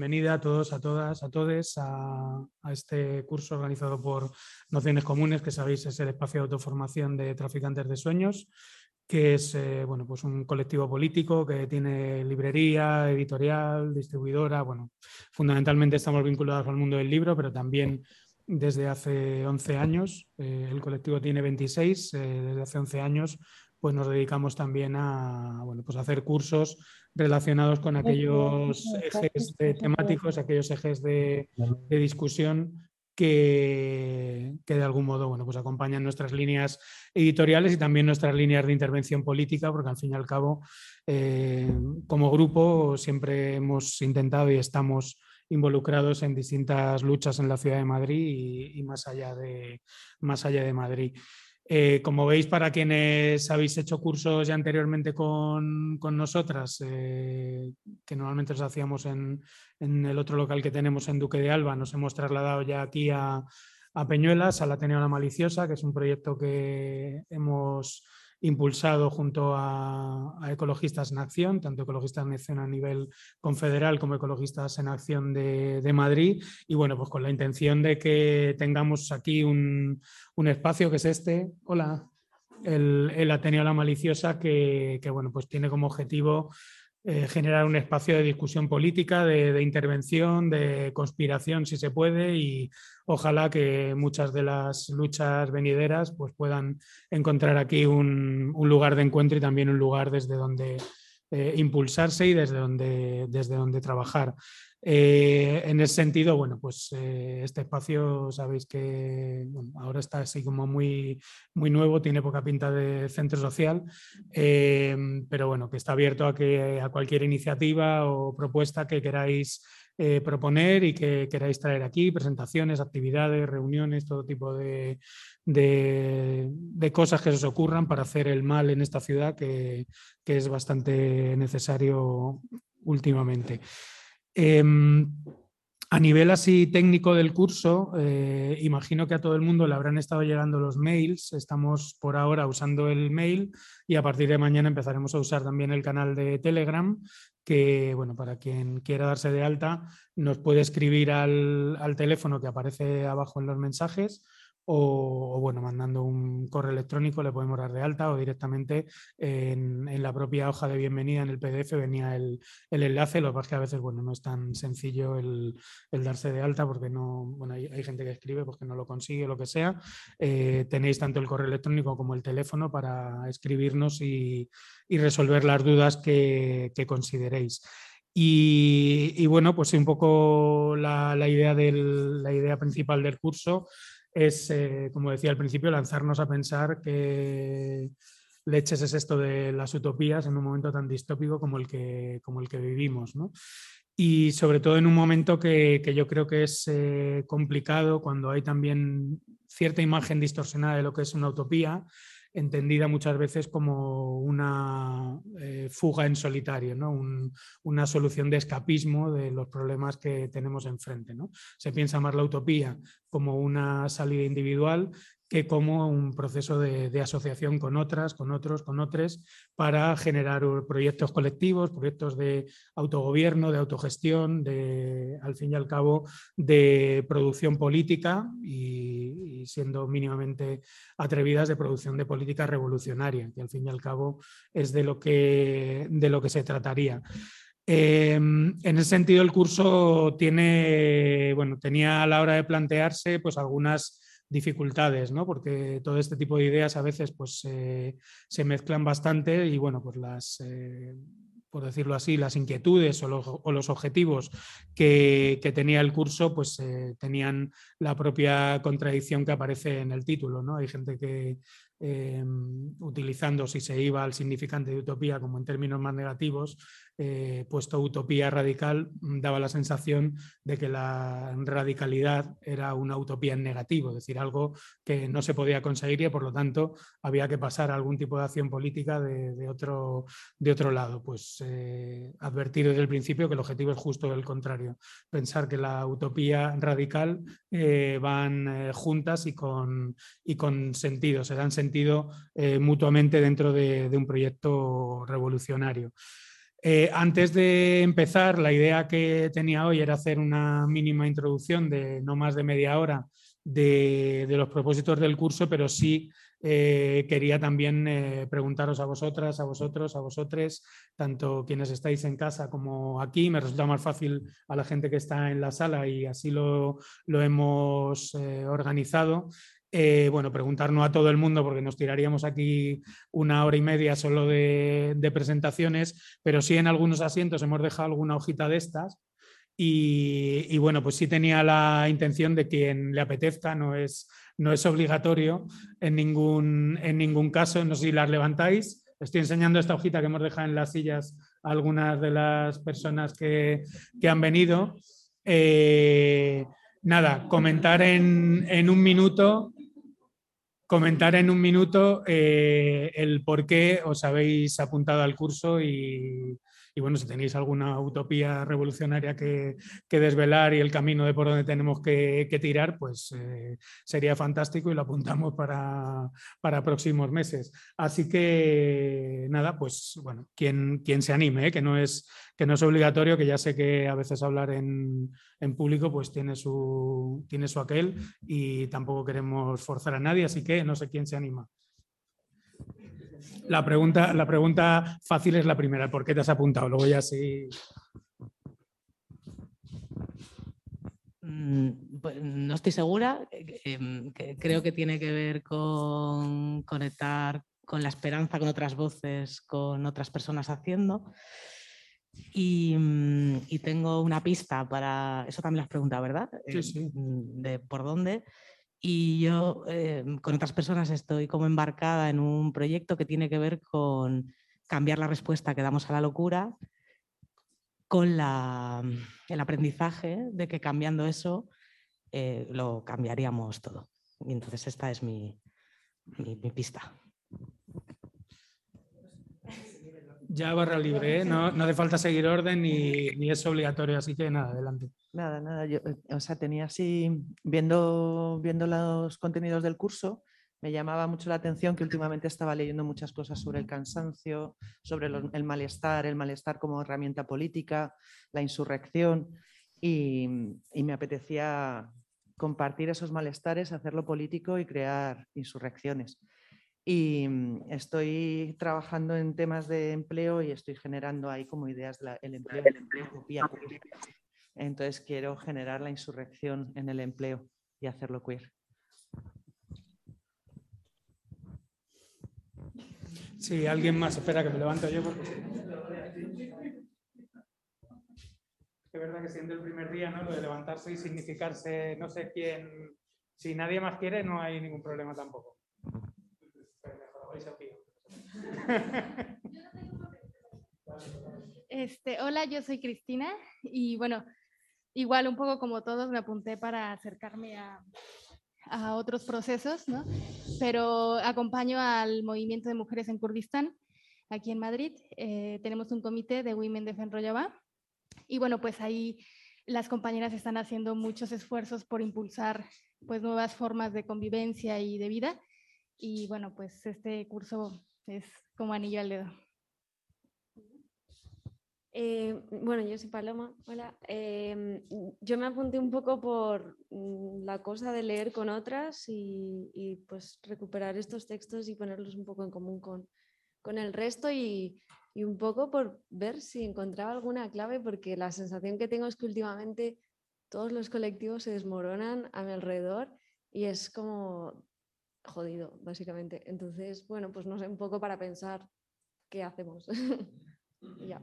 Bienvenida a todos, a todas, a todos a, a, este curso organizado por Nociones Comunes, que sabéis es el espacio de autoformación de traficantes de sueños, que es eh, bueno, pues un colectivo político que tiene librería, editorial, distribuidora. Bueno, fundamentalmente estamos vinculados al mundo del libro, pero también desde hace 11 años, eh, el colectivo tiene 26, eh, desde hace 11 años pues nos dedicamos también a, bueno, pues a hacer cursos relacionados con aquellos ejes de temáticos, aquellos ejes de, de discusión que, que, de algún modo bueno, pues acompañan nuestras líneas editoriales y también nuestras líneas de intervención política, porque al fin y al cabo, eh, como grupo, siempre hemos intentado y estamos involucrados en distintas luchas en la ciudad de Madrid y, y más, allá de, más allá de Madrid. Eh, como veis, para quienes habéis hecho cursos ya anteriormente con, con nosotras, eh, que normalmente los hacíamos en, en, el otro local que tenemos en Duque de Alba, nos hemos trasladado ya aquí a, a Peñuelas, Ateneo La Maliciosa, que es un proyecto que hemos impulsado junto a, Ecologistas en Acción, tanto Ecologistas en Acción a nivel confederal como Ecologistas en Acción de, de Madrid, y bueno, pues con la intención de que tengamos aquí un, un espacio que es este, hola, el, el Ateneo La Maliciosa, que, que, bueno, pues tiene como objetivo eh, generar un espacio de discusión política, de, intervención, de conspiración, si se puede, y ojalá que muchas de las luchas venideras pues, puedan encontrar aquí un lugar de encuentro y también un lugar desde donde eh, impulsarse y desde donde, desde donde trabajar. Eh, en ese sentido, bueno, pues eh, este espacio sabéis que ahora está así como muy, muy nuevo, tiene poca pinta de centro social, pero bueno, que está abierto a, que, a cualquier iniciativa o propuesta que queráis eh, proponer y que queráis traer aquí, presentaciones, actividades, reuniones, todo tipo de, de, cosas que se os ocurran para hacer el mal en esta ciudad que, que es bastante necesario últimamente. Eh, a nivel así técnico del curso, eh, imagino que a todo el mundo le habrán estado llegando los mails. Estamos por ahora usando el mail y a partir de mañana empezaremos a usar también el canal de Telegram, que bueno, para quien quiera darse de alta nos puede escribir al, al teléfono que aparece abajo en los mensajes o, bueno, mandando un correo electrónico le podemos dar de alta o directamente en, la propia hoja de bienvenida en el PDF venía el, el enlace, lo que pasa es que a veces bueno, no es tan sencillo el, el darse de alta porque no, bueno, hay, gente que escribe porque no lo consigue o lo que sea. Eh, tenéis tanto el correo electrónico como el teléfono para escribirnos y, y resolver las dudas que, que consideréis. Y, y, bueno, pues un poco la, la, idea del, la idea principal del curso es, eh, como decía al principio, lanzarnos a pensar que leches es esto de las utopías en un momento tan distópico como el que, como el que vivimos. Y sobre todo en un momento que, que yo creo que es eh, complicado cuando hay también cierta imagen distorsionada de lo que es una utopía entendida muchas veces como una eh, fuga en solitario, una solución de escapismo de los problemas que tenemos enfrente. Se piensa más la utopía como una salida individual que como un proceso de, asociación con otras, con otros, con otros, para generar proyectos colectivos, proyectos de autogobierno, de autogestión, de, al fin y al cabo, de producción política y, siendo mínimamente atrevidas de producción de política revolucionaria, que al fin y al cabo es de lo que, de lo que se trataría. Eh, en ese sentido, el curso tiene, bueno, tenía a la hora de plantearse pues algunas dificultades, ¿no? porque todo este tipo de ideas a veces pues, se mezclan bastante y bueno, pues las, eh, por decirlo así, las inquietudes o los, o los objetivos que, que, tenía el curso pues eh, tenían la propia contradicción que aparece en el título. ¿no? Hay gente que eh, utilizando si se iba al significante de utopía como en términos más negativos, eh, puesto utopía radical, mm, daba la sensación de que la radicalidad era una utopía en negativo, es decir, algo que no se podía conseguir y por lo tanto había que pasar a algún tipo de acción política de, otro, de otro lado. Pues eh, advertir desde el principio que el objetivo es justo el contrario, pensar que la utopía radical eh, van juntas y con, y con sentido, se dan sentido mutuamente dentro de un proyecto revolucionario. Eh, antes de empezar, la idea que tenía hoy era hacer una mínima introducción de no más de media hora de, los propósitos del curso, pero sí eh, quería también eh, preguntaros a vosotras, a vosotros, a vosotres, tanto quienes estáis en casa como aquí. Me resulta más fácil a la gente que está en la sala y así lo, lo hemos organizado. Eh, bueno, preguntarnos a todo el mundo porque nos tiraríamos aquí una hora y media solo de, presentaciones, pero sí en algunos asientos hemos dejado alguna hojita de estas y, bueno, pues sí tenía la intención de quien le apetezca, no es, no es obligatorio en ningún, en ningún caso, no sé si las levantáis. Estoy enseñando esta hojita que hemos dejado en las sillas a algunas de las personas que, han venido. Eh, nada, comentar en, en, un minuto comentar en un minuto eh, el por qué os habéis apuntado al curso y, y bueno, si tenéis alguna utopía revolucionaria que, desvelar y el camino de por donde tenemos que, tirar, pues eh, sería fantástico y lo apuntamos para, próximos meses. Así que nada, pues bueno, quien, quien se anime, ¿eh? que, no es, que no es obligatorio, que ya sé que a veces hablar en, público pues tiene su, tiene su aquel y tampoco queremos forzar a nadie, así que no sé quién se anima. La pregunta, la pregunta fácil es la primera, ¿por qué te has apuntado? Luego ya sí. Mm, pues, no estoy segura, em, creo que tiene que ver con conectar con la esperanza, con otras voces, con otras personas haciendo. Y, mm, tengo una pista para, eso también las preguntas, ¿verdad? Sí, sí. Mm, de por dónde. Y yo eh, con otras personas estoy como embarcada en un proyecto que tiene que ver con cambiar la respuesta que damos a la locura con la, el aprendizaje de que cambiando eso eh, lo cambiaríamos todo. Y entonces esta es mi, mi, mi pista. Ya barra libre, ¿eh? no, no, hace falta seguir orden ni, ni, es obligatorio, así que nada, adelante. Nada, nada, yo, eh, o sea, tenía así, viendo, viendo los contenidos del curso, me llamaba mucho la atención que últimamente estaba leyendo muchas cosas sobre el cansancio, sobre el malestar, el malestar como herramienta política, la insurrección, y, y me apetecía compartir esos malestares, hacerlo político y crear insurrecciones y mm, estoy trabajando en temas de empleo y estoy generando ahí como ideas del empleo, empleo Entonces quiero generar la insurrección en el empleo y hacerlo queer. Sí, alguien más, espera que me levanto yo porque... Es verdad que siendo el primer día, ¿no? Lo de levantarse y significarse, no sé quién, si nadie más quiere, no hay ningún problema tampoco. Este, hola, yo soy Cristina y bueno, igual un poco como todos me apunté para acercarme a, a otros procesos, ¿no? Pero acompaño al movimiento de mujeres en Kurdistán, aquí en Madrid. Eh, tenemos un comité de Women Defend Rojava y bueno, pues ahí las compañeras están haciendo muchos esfuerzos por impulsar pues nuevas formas de convivencia y de vida y bueno, pues este curso es como anillo al dedo. Eh, bueno, yo soy Paloma. Hola. Em, yo me apunté un poco por mm, la cosa de leer con otras y, pues recuperar estos textos y ponerlos un poco en común con, con el resto y, y, un poco por ver si encontraba alguna clave porque la sensación que tengo es que últimamente todos los colectivos se desmoronan a mi alrededor y es como jodido, básicamente. Entonces, bueno, pues no sé, un poco para pensar qué hacemos. ya.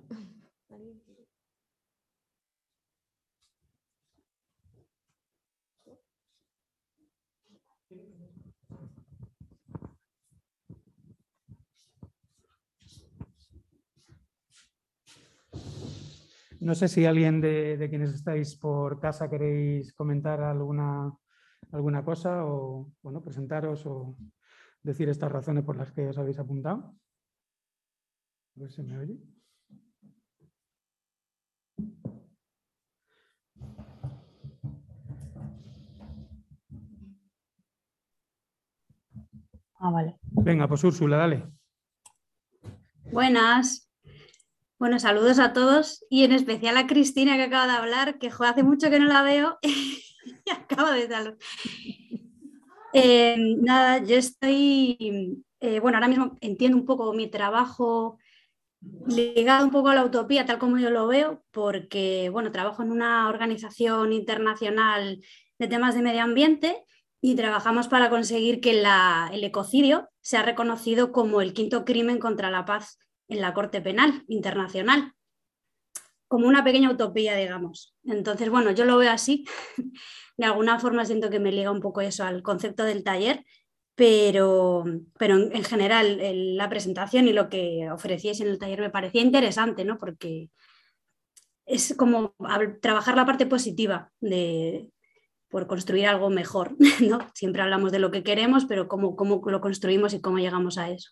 No sé si alguien de, de, quienes estáis por casa queréis comentar alguna alguna cosa o bueno, presentaros o decir estas razones por las que os habéis apuntado. A ver si me oye. Ah, vale. Venga, pues Úrsula, dale. Buenas. Bueno, saludos a todos y en especial a Cristina que acaba de hablar, que hace mucho que no la veo y acaba de dar. Eh, nada, yo estoy, eh, bueno, ahora mismo entiendo un poco mi trabajo ligado un poco a la utopía, tal como yo lo veo, porque, bueno, trabajo en una organización internacional de temas de medio ambiente y trabajamos para conseguir que el ecocidio sea reconocido como el quinto crimen contra la paz en la Corte Penal Internacional, como una pequeña utopía, digamos. Entonces, bueno, yo lo veo así. De alguna forma siento que me liga un poco eso al concepto del taller, pero, pero en, general la presentación y lo que ofrecíais en el taller me parecía interesante, ¿no? Porque es como trabajar la parte positiva de, por construir algo mejor, ¿no? Siempre hablamos de lo que queremos, pero cómo, cómo lo construimos y cómo llegamos a eso.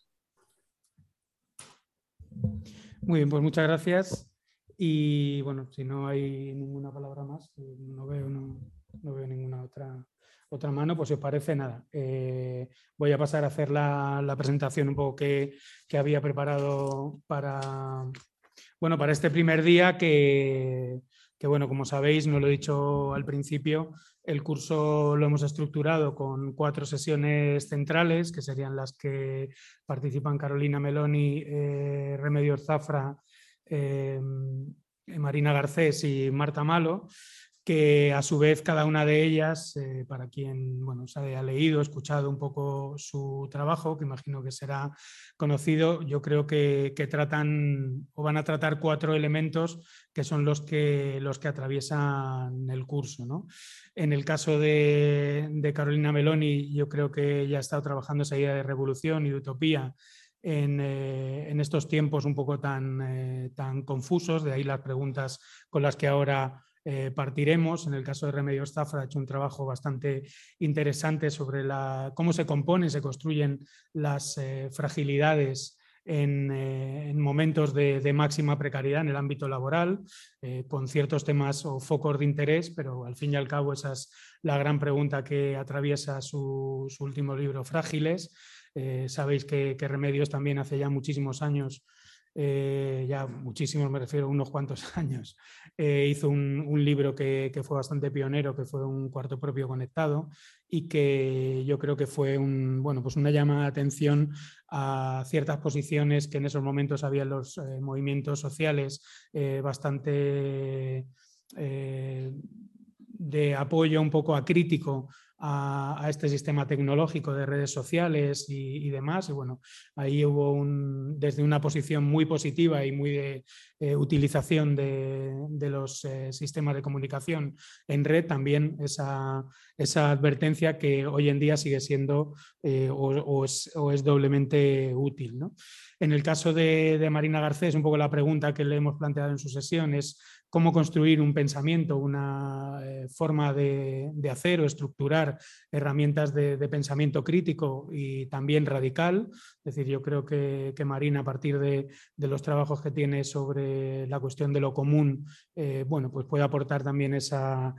Muy bien, pues muchas gracias. Y bueno, si no hay ninguna palabra más, no veo, no, veo ninguna otra, otra mano, pues si os parece, nada. Eh, voy a pasar a hacer la, la presentación un poco que, que, había preparado para, bueno, para este primer día que, que, bueno, como sabéis, no lo he dicho al principio, el curso lo hemos estructurado con cuatro sesiones centrales, que serían las que participan Carolina Meloni, eh, Remedio Zafra, eh, Marina Garcés y Marta Malo que a su vez cada una de ellas, eh, para quien bueno, se haya leído, escuchado un poco su trabajo, que imagino que será conocido, yo creo que, tratan o van a tratar cuatro elementos que son los que, los que atraviesan el curso. ¿no? En el caso de, Carolina Meloni, yo creo que ya ha estado trabajando esa idea de revolución y de utopía en, eh, estos tiempos un poco tan, eh, tan confusos, de ahí las preguntas con las que ahora eh, partiremos. En el caso de Remedios Zafra ha hecho un trabajo bastante interesante sobre la, cómo se componen, se construyen las fragilidades en, momentos de, máxima precariedad en el ámbito laboral, con ciertos temas o focos de interés, pero al fin y al cabo esa es la gran pregunta que atraviesa su, último libro, Frágiles. Sabéis que, Remedios también hace ya muchísimos años eh, ya muchísimos, me refiero unos cuantos años, eh, hizo un, libro que, fue bastante pionero, que fue un cuarto propio conectado y que yo creo que fue un, bueno, pues una llamada de atención a ciertas posiciones que en esos momentos había en los eh, movimientos sociales bastante de apoyo un poco acrítico a, este sistema tecnológico de redes sociales y, demás. Y bueno, ahí hubo un, desde una posición muy positiva y muy de eh, utilización de, los eh, sistemas de comunicación en red, también esa, esa, advertencia que hoy en día sigue siendo eh, o, es, doblemente útil. En el caso de, de Marina Garcés, un poco la pregunta que le hemos planteado en su sesión es cómo construir un pensamiento, una eh, forma de, hacer o estructurar herramientas de, pensamiento crítico y también radical. Es decir, yo creo que, Marina, a partir de, los trabajos que tiene sobre la cuestión de lo común, eh, bueno, pues puede aportar también esa,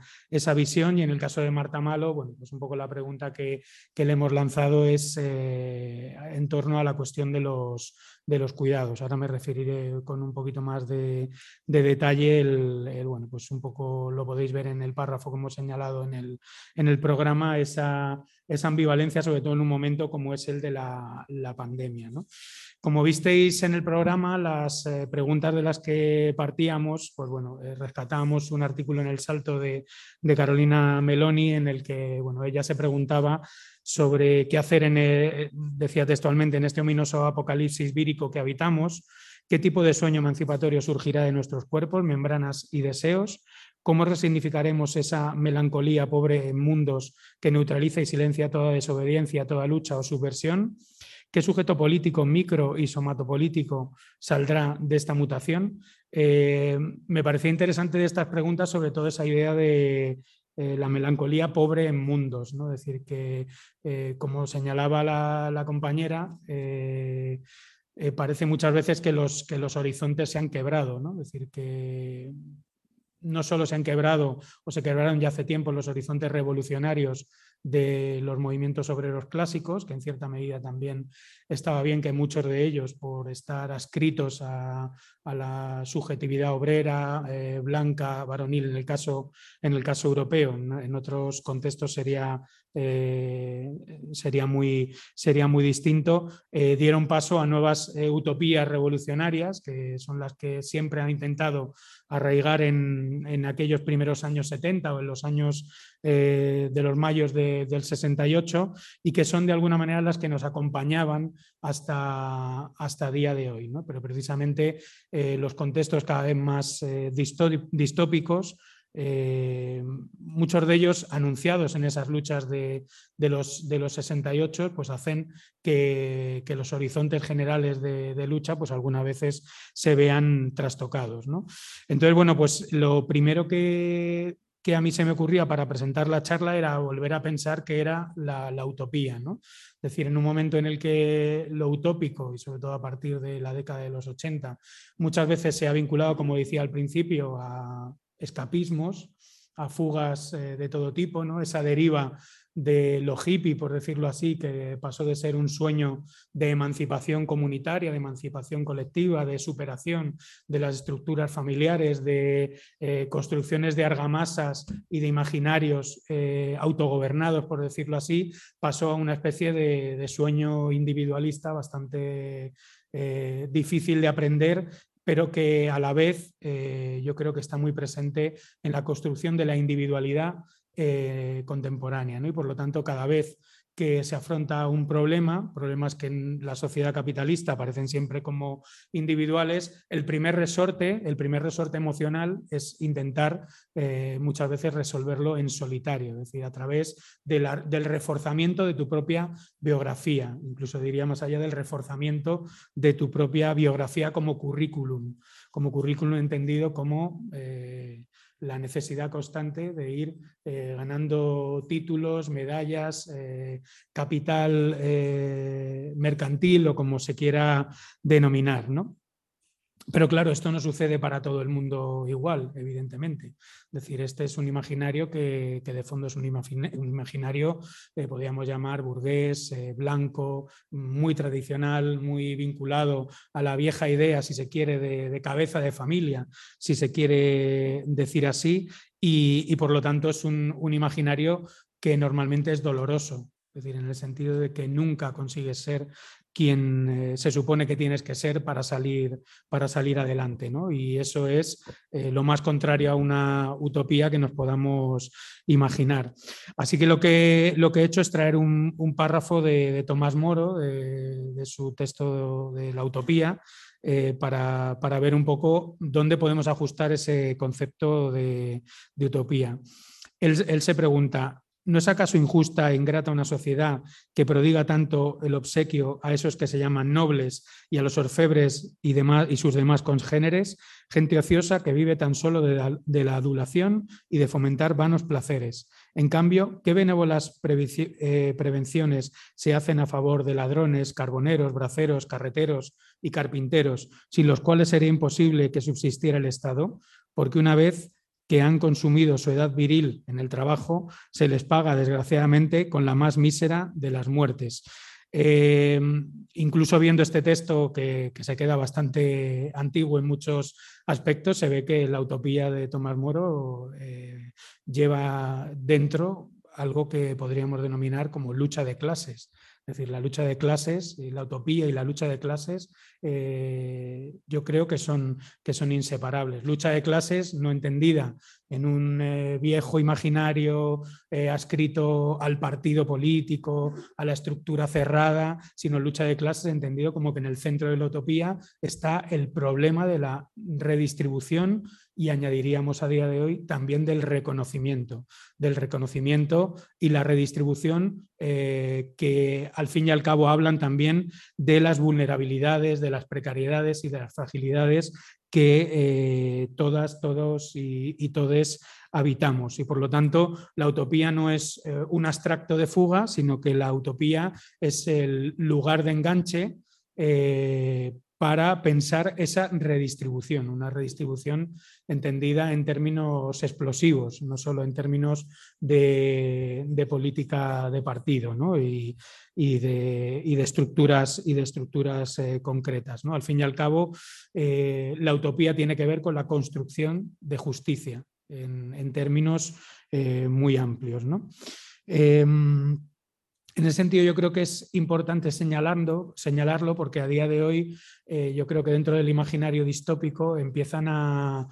visión. Y en el caso de Marta Malo, bueno, pues un poco la pregunta que, le hemos lanzado es eh, en torno a la cuestión de los, de los cuidados. Ahora me referiré con un poquito más de, detalle. El, bueno, pues un poco lo podéis ver en el párrafo que hemos señalado en el, en el programa, esa, esa, ambivalencia, sobre todo en un momento como es el de la, pandemia. Como visteis en el programa, las eh, preguntas de las que partíamos, pues bueno, eh, rescatamos un artículo en el salto de, Carolina Meloni en el que bueno, ella se preguntaba sobre qué hacer, en decía textualmente, en este ominoso apocalipsis vírico que habitamos, qué tipo de sueño emancipatorio surgirá de nuestros cuerpos, membranas y deseos, cómo resignificaremos esa melancolía pobre en mundos que neutraliza y silencia toda desobediencia, toda lucha o subversión, ¿Qué sujeto político, micro y somatopolítico saldrá de esta mutación? Eh, me parecía interesante de estas preguntas sobre todo esa idea de eh, la melancolía pobre en mundos, ¿no? Es decir, que eh, como señalaba la, compañera, parece muchas veces que los, que los horizontes se han quebrado, ¿no? Es decir, que no solo se han quebrado o se quebraron ya hace tiempo los horizontes revolucionarios de los movimientos obreros clásicos, que en cierta medida también estaba bien que muchos de ellos, por estar adscritos a, la subjetividad obrera, eh, blanca, varonil, en el caso, en el caso europeo, en, otros contextos sería, eh, sería, muy, sería muy distinto, eh, dieron paso a nuevas utopías revolucionarias, que son las que siempre han intentado arraigar en, en aquellos primeros años 70 o en los años de los mayos del 68 y que son de alguna manera las que nos acompañaban hasta, hasta día de hoy. ¿no? Pero precisamente eh, los contextos cada vez más eh, distópicos, eh, muchos de ellos anunciados en esas luchas de, los, de los 68, pues hacen que, los horizontes generales de, lucha, pues algunas veces se vean trastocados. ¿no? Entonces, bueno, pues lo primero que que a mí se me ocurría para presentar la charla era volver a pensar que era la, utopía. ¿no? Es decir, en un momento en el que lo utópico, y sobre todo a partir de la década de los 80, muchas veces se ha vinculado, como decía al principio, a escapismos, a fugas eh, de todo tipo, ¿no? esa deriva de lo hippie, por decirlo así, que pasó de ser un sueño de emancipación comunitaria, de emancipación colectiva, de superación de las estructuras familiares, de eh, construcciones de argamasas y de imaginarios eh, autogobernados, por decirlo así, pasó a una especie de, sueño individualista bastante difícil de aprender pero que a la vez yo creo que está muy presente en la construcción de la individualidad eh, contemporánea. ¿no? Y por lo tanto, cada vez que se afronta un problema, problemas que en la sociedad capitalista aparecen siempre como individuales, el primer resorte, el primer resorte emocional es intentar eh, muchas veces resolverlo en solitario, es decir, a través del reforzamiento de tu propia biografía, incluso diría más allá del reforzamiento de tu propia biografía como currículum, como currículum entendido como eh, la necesidad constante de ir eh, ganando títulos, medallas, eh, capital eh, mercantil o como se quiera denominar. ¿no? Pero claro, esto no sucede para todo el mundo igual, evidentemente. Es decir, este es un imaginario que, de fondo es un, imaginario, que podríamos llamar burgués, eh, blanco, muy tradicional, muy vinculado a la vieja idea, si se quiere, de, cabeza de familia, si se quiere decir así, y, por lo tanto es un, un imaginario que normalmente es doloroso, es decir, en el sentido de que nunca consigues ser quien eh, se supone que tienes que ser para salir, para salir adelante. ¿no? Y eso es eh, lo más contrario a una utopía que nos podamos imaginar. Así que lo que, lo que he hecho es traer un, párrafo de, Tomás Moro, de, su texto de la utopía, eh, para, ver un poco dónde podemos ajustar ese concepto de, utopía. él se pregunta, ¿No es acaso injusta e ingrata una sociedad que prodiga tanto el obsequio a esos que se llaman nobles y a los orfebres y, demás, y sus demás congéneres, gente ociosa que vive tan solo de la, adulación y de fomentar vanos placeres? En cambio, ¿qué benévolas eh, prevenciones se hacen a favor de ladrones, carboneros, braceros, carreteros y carpinteros, sin los cuales sería imposible que subsistiera el Estado? Porque una vez que han consumido su edad viril en el trabajo, se les paga desgraciadamente con la más mísera de las muertes. Eh, incluso viendo este texto que, se queda bastante antiguo en muchos aspectos, se ve que la utopía de Tomás Moro eh, lleva dentro algo que podríamos denominar como lucha de clases. Es decir, la lucha de clases, la utopía y la lucha de clases, eh, yo creo que son, que son inseparables. Lucha de clases no entendida en un eh, viejo imaginario eh, adscrito al partido político, a la estructura cerrada, sino lucha de clases entendido como que en el centro de la utopía está el problema de la redistribución y añadiríamos a día de hoy también del reconocimiento, del reconocimiento y la redistribución eh, que al fin y al cabo hablan también de las vulnerabilidades, de las precariedades y de las fragilidades que eh, todas, todos y, y todes habitamos. Y por lo tanto, la utopía no es eh, un abstracto de fuga, sino que la utopía es el lugar de enganche para pensar esa redistribución, una redistribución entendida en términos explosivos, no solo en términos de, política de partido y, de, estructuras, y de estructuras eh, concretas. ¿no? Al fin y al cabo, eh, la utopía tiene que ver con la construcción de justicia en, términos eh, muy amplios. ¿no? En ese sentido, yo creo que es importante señalarlo porque a día de hoy eh, yo creo que dentro del imaginario distópico empiezan a,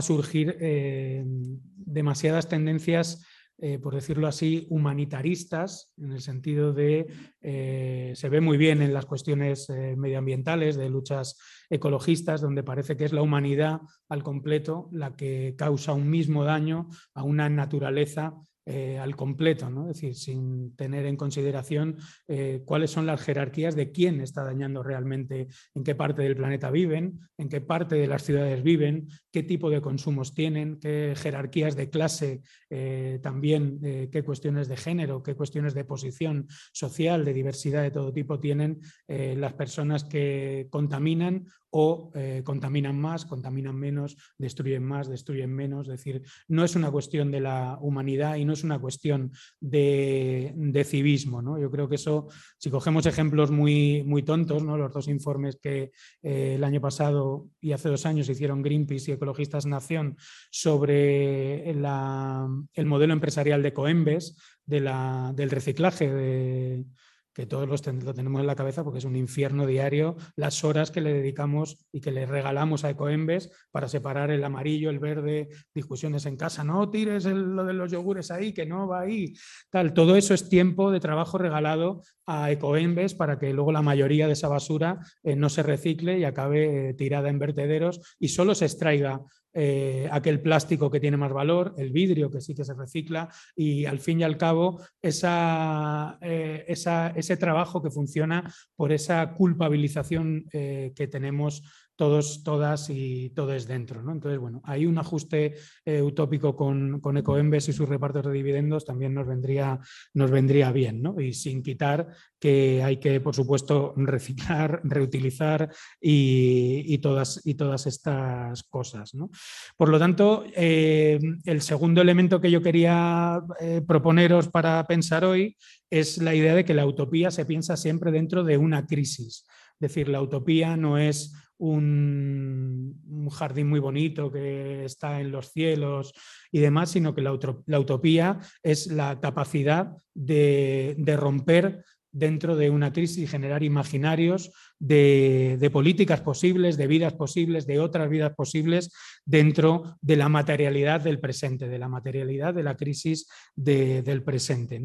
surgir eh, demasiadas tendencias, eh, por decirlo así, humanitaristas, en el sentido de, se ve muy bien en las cuestiones medioambientales, de luchas ecologistas, donde parece que es la humanidad al completo la que causa un mismo daño a una naturaleza eh, al completo, ¿no? es decir, sin tener en consideración eh, cuáles son las jerarquías de quién está dañando realmente, en qué parte del planeta viven, en qué parte de las ciudades viven, qué tipo de consumos tienen, qué jerarquías de clase, eh, también qué cuestiones de género, qué cuestiones de posición social, de diversidad de todo tipo tienen las personas que contaminan o eh, contaminan más, contaminan menos, destruyen más, destruyen menos. Es decir, no es una cuestión de la humanidad y no es una cuestión de, civismo. ¿no? Yo creo que eso, si cogemos ejemplos muy, muy tontos, ¿no? los dos informes que eh, el año pasado y hace dos años hicieron Greenpeace y Ecologistas Nación sobre el modelo empresarial de Coembes, de la, del reciclaje de que todos los lo tenemos en la cabeza porque es un infierno diario las horas que le dedicamos y que le regalamos a Ecoembes para separar el amarillo, el verde, discusiones en casa, no tires lo de los yogures ahí, que no va ahí, tal, todo eso es tiempo de trabajo regalado a Ecoembes para que luego la mayoría de esa basura eh, no se recicle y acabe eh, tirada en vertederos y solo se extraiga eh, aquel plástico que tiene más valor, el vidrio que sí que se recicla y al fin y al cabo eh, ese trabajo que funciona por esa culpabilización eh, que tenemos todos, todas y todos dentro. ¿no? Entonces, bueno, hay un ajuste eh, utópico con, con Ecoembes y sus repartos de dividendos también nos vendría, nos vendría bien, ¿no? Y sin quitar que hay que, por supuesto, reciclar, reutilizar y, todas, y todas estas cosas. ¿no? Por lo tanto, eh, el segundo elemento que yo quería eh, proponeros para pensar hoy es la idea de que la utopía se piensa siempre dentro de una crisis. Es decir, la utopía no es un, jardín muy bonito que está en los cielos y demás, sino que la, utopía es la capacidad de, romper dentro de una crisis y generar imaginarios de, políticas posibles, de vidas posibles, de otras vidas posibles dentro de la materialidad del presente, de la materialidad de la crisis del presente.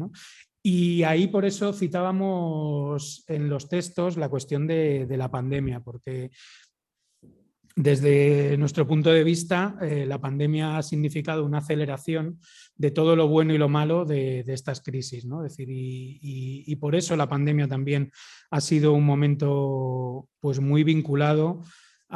Y ahí por eso citábamos en los textos la cuestión de, de la pandemia, porque desde nuestro punto de vista, eh, la pandemia ha significado una aceleración de todo lo bueno y lo malo de, estas crisis. ¿no? decir, y, por eso la pandemia también ha sido un momento pues, muy vinculado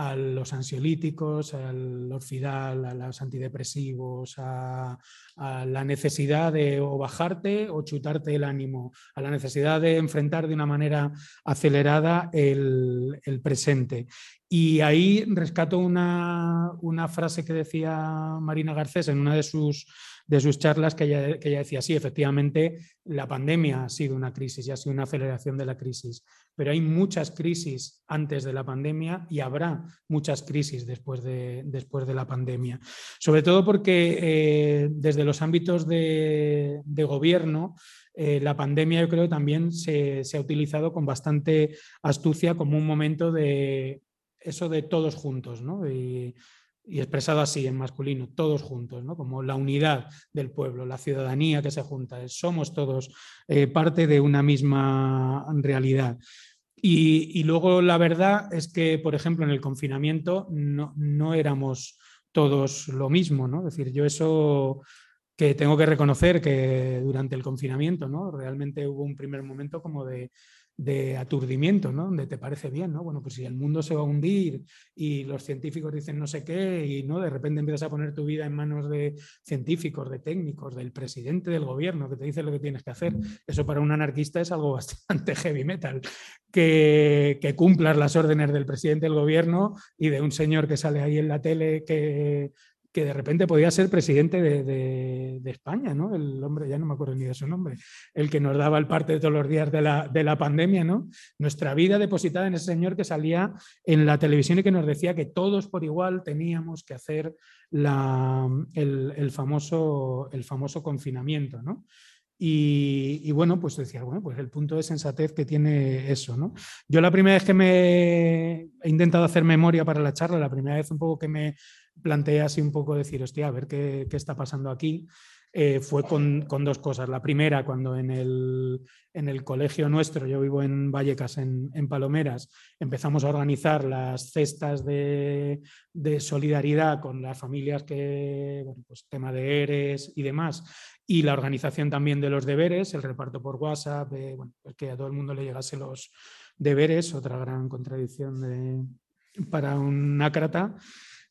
a los ansiolíticos, al orfidal, a los antidepresivos, a, la necesidad de o bajarte o chutarte el ánimo, a la necesidad de enfrentar de una manera acelerada el, el presente. Y ahí rescato una, frase que decía Marina Garcés en una de sus, de sus charlas que ella, que ella, decía, sí, efectivamente, la pandemia ha sido una crisis y ha sido una aceleración de la crisis, pero hay muchas crisis antes de la pandemia y habrá muchas crisis después de, después de la pandemia. Sobre todo porque eh, desde los ámbitos de, gobierno, eh, la pandemia yo creo también se, se ha utilizado con bastante astucia como un momento de eso de todos juntos, ¿no? Y expresado así en masculino, todos juntos, ¿no? como la unidad del pueblo, la ciudadanía que se junta, somos todos eh, parte de una misma realidad. Y, luego la verdad es que, por ejemplo, en el confinamiento no, no éramos todos lo mismo, ¿no? Es decir, yo eso que tengo que reconocer que durante el confinamiento, ¿no? Realmente hubo un primer momento como de, de aturdimiento, ¿no? Donde te parece bien, ¿no? Bueno, pues si el mundo se va a hundir y los científicos dicen no sé qué y no de repente empiezas a poner tu vida en manos de científicos, de técnicos, del presidente del gobierno que te dice lo que tienes que hacer, eso para un anarquista es algo bastante heavy metal, que, que cumplas las órdenes del presidente del gobierno y de un señor que sale ahí en la tele que que de repente podía ser presidente de, España, ¿no? El hombre, ya no me acuerdo ni de su nombre, el que nos daba el parte de todos los días de la, de la, pandemia, ¿no? Nuestra vida depositada en ese señor que salía en la televisión y que nos decía que todos por igual teníamos que hacer la, el, famoso, el famoso confinamiento, ¿no? Y, bueno, pues decía, bueno, pues el punto de sensatez que tiene eso, ¿no? Yo la primera vez que me he intentado hacer memoria para la charla, la primera vez un poco que me planteé así un poco decir, hostia, a ver qué, qué está pasando aquí, eh, fue con, con, dos cosas. La primera, cuando en el, en el, colegio nuestro, yo vivo en Vallecas, en, en Palomeras, empezamos a organizar las cestas de, de, solidaridad con las familias que, bueno, pues tema de ERES y demás, y la organización también de los deberes, el reparto por WhatsApp, bueno, pues que a todo el mundo le llegase los deberes, otra gran contradicción para un ácrata.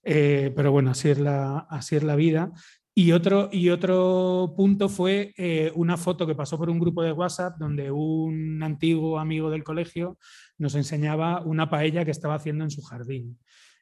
Eh, pero bueno, así es la, así es la vida. Y otro, y otro punto fue eh, una foto que pasó por un grupo de WhatsApp donde un antiguo amigo del colegio nos enseñaba una paella que estaba haciendo en su jardín.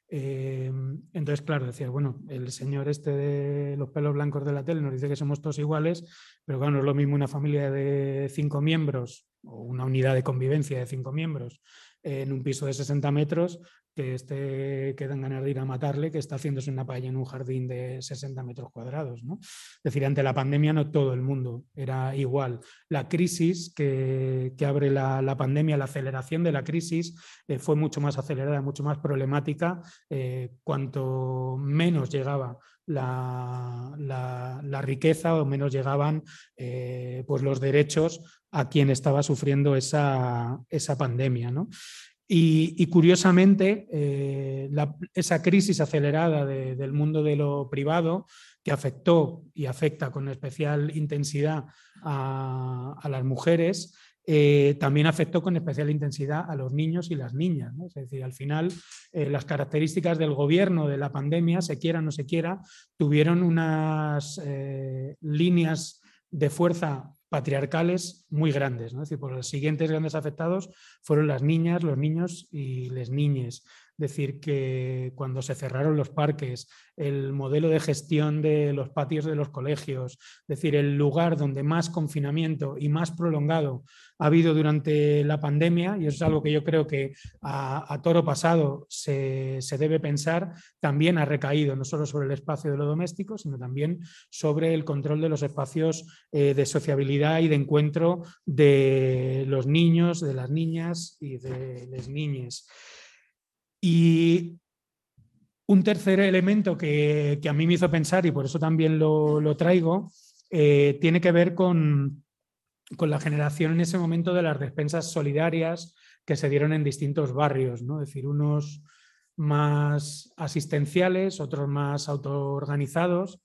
Eh, entonces, claro, decía, bueno, el señor este de los pelos blancos de la tele nos dice que somos todos iguales, pero claro, no es lo mismo una familia de cinco miembros o una unidad de convivencia de cinco miembros en un piso de 60 metros que este quedan ganas de ir a matarle, que está haciéndose una paella en un jardín de 60 metros cuadrados. ¿no? Es decir, ante la pandemia no todo el mundo era igual. La crisis que, abre la, pandemia, la aceleración de la crisis, eh, fue mucho más acelerada, mucho más problemática, eh, cuanto menos llegaba la, riqueza o menos llegaban eh, pues los derechos a quien estaba sufriendo esa, esa pandemia. ¿no? Y, curiosamente, eh, esa crisis acelerada del mundo de lo privado, que afectó y afecta con especial intensidad a, las mujeres, eh, también afectó con especial intensidad a los niños y las niñas. Es decir, al final, eh, las características del gobierno de la pandemia, se quiera o no se quiera, tuvieron unas líneas de fuerza patriarcales muy grandes. ¿no? Es decir, los siguientes grandes afectados fueron las niñas, los niños y las niñas decir que cuando se cerraron los parques, el modelo de gestión de los patios de los colegios, decir, el lugar donde más confinamiento y más prolongado ha habido durante la pandemia, y eso es algo que yo creo que a, toro pasado se, debe pensar, también ha recaído no solo sobre el espacio de lo doméstico, sino también sobre el control de los espacios eh, de sociabilidad y de encuentro de los niños, de las niñas y de las niñas. Y un tercer elemento que, a mí me hizo pensar, y por eso también lo, traigo, eh, tiene que ver con, la generación en ese momento de las despensas solidarias que se dieron en distintos barrios, ¿no? es decir, unos más asistenciales, otros más autoorganizados,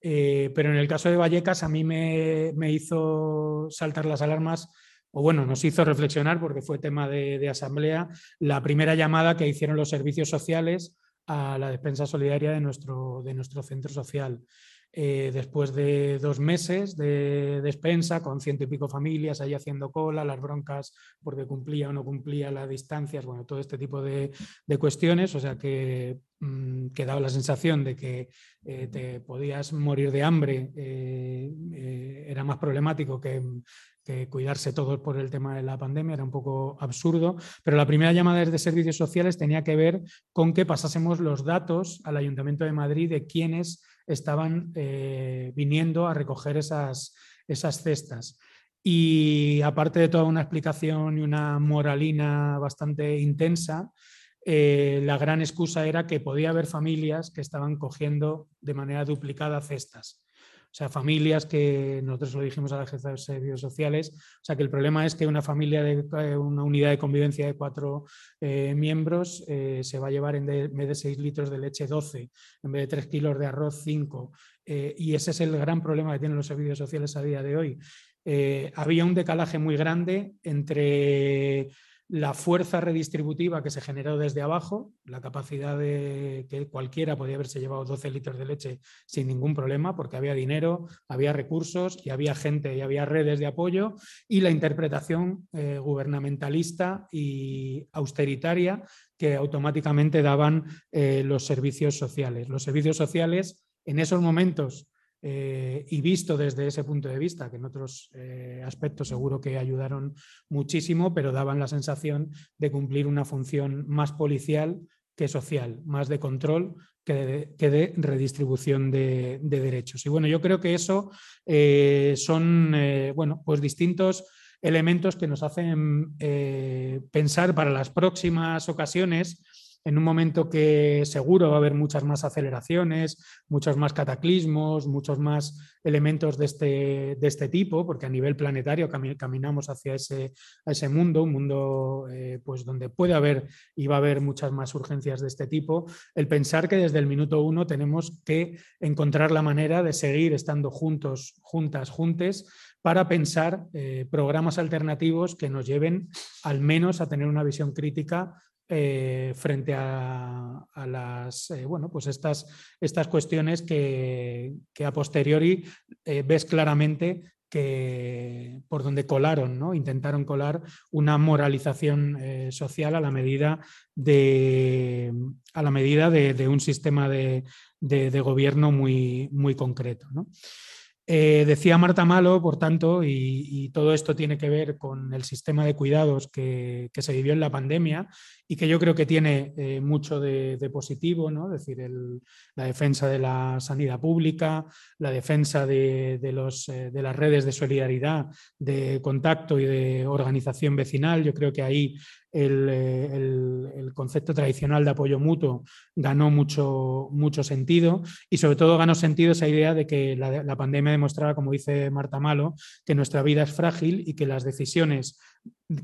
eh, pero en el caso de Vallecas a mí me, me hizo saltar las alarmas o bueno, nos hizo reflexionar porque fue tema de, asamblea, la primera llamada que hicieron los servicios sociales a la despensa solidaria de nuestro, de nuestro centro social. Eh, después de dos meses de despensa, con ciento y pico familias ahí haciendo cola, las broncas porque cumplía o no cumplía las distancias, bueno, todo este tipo de, cuestiones, o sea que, mm, daba la sensación de que eh, te podías morir de hambre, eh, era más problemático que que cuidarse todos por el tema de la pandemia, era un poco absurdo, pero la primera llamada de servicios sociales tenía que ver con que pasásemos los datos al Ayuntamiento de Madrid de quienes estaban eh, viniendo a recoger esas, esas cestas. Y aparte de toda una explicación y una moralina bastante intensa, eh, la gran excusa era que podía haber familias que estaban cogiendo de manera duplicada cestas. O sea, familias que nosotros lo dijimos a la Agencia de Servicios Sociales, o sea, que el problema es que una familia de eh, una unidad de convivencia de cuatro eh, miembros se va a llevar en, vez de 6 litros de leche 12, en vez de 3 kilos de arroz 5. y ese es el gran problema que tienen los servicios sociales a día de hoy. había un decalaje muy grande entre la fuerza redistributiva que se generó desde abajo, la capacidad de que cualquiera podía haberse llevado 12 litros de leche sin ningún problema, porque había dinero, había recursos y había gente y había redes de apoyo, y la interpretación eh, gubernamentalista y austeritaria que automáticamente daban eh, los servicios sociales. Los servicios sociales en esos momentos eh, y visto desde ese punto de vista, que en otros eh, aspectos seguro que ayudaron muchísimo, pero daban la sensación de cumplir una función más policial que social, más de control que de, redistribución de, derechos. Y bueno, yo creo que eso eh, son bueno, pues distintos elementos que nos hacen pensar para las próximas ocasiones en un momento que seguro va a haber muchas más aceleraciones, muchos más cataclismos, muchos más elementos de este, de este tipo, porque a nivel planetario caminamos hacia ese, ese mundo, un mundo eh, pues donde puede haber y va a haber muchas más urgencias de este tipo, el pensar que desde el minuto uno tenemos que encontrar la manera de seguir estando juntos, juntas, juntes, para pensar eh, programas alternativos que nos lleven al menos a tener una visión crítica eh, frente a, las, eh, bueno, pues estas, estas cuestiones que, a posteriori eh, ves claramente que por donde colaron, ¿no? intentaron colar una moralización social a la medida de, a la medida de, un sistema de, gobierno muy, muy concreto. Eh, decía Marta Malo, por tanto, y, todo esto tiene que ver con el sistema de cuidados que, se vivió en la pandemia y que yo creo que tiene eh, mucho de, positivo, ¿no? es decir, la defensa de la sanidad pública, la defensa de, eh, de las redes de solidaridad, de contacto y de organización vecinal. Yo creo que ahí eh, el, concepto tradicional de apoyo mutuo ganó mucho, mucho sentido y sobre todo ganó sentido esa idea de que la, pandemia demostraba, como dice Marta Malo, que nuestra vida es frágil y que las decisiones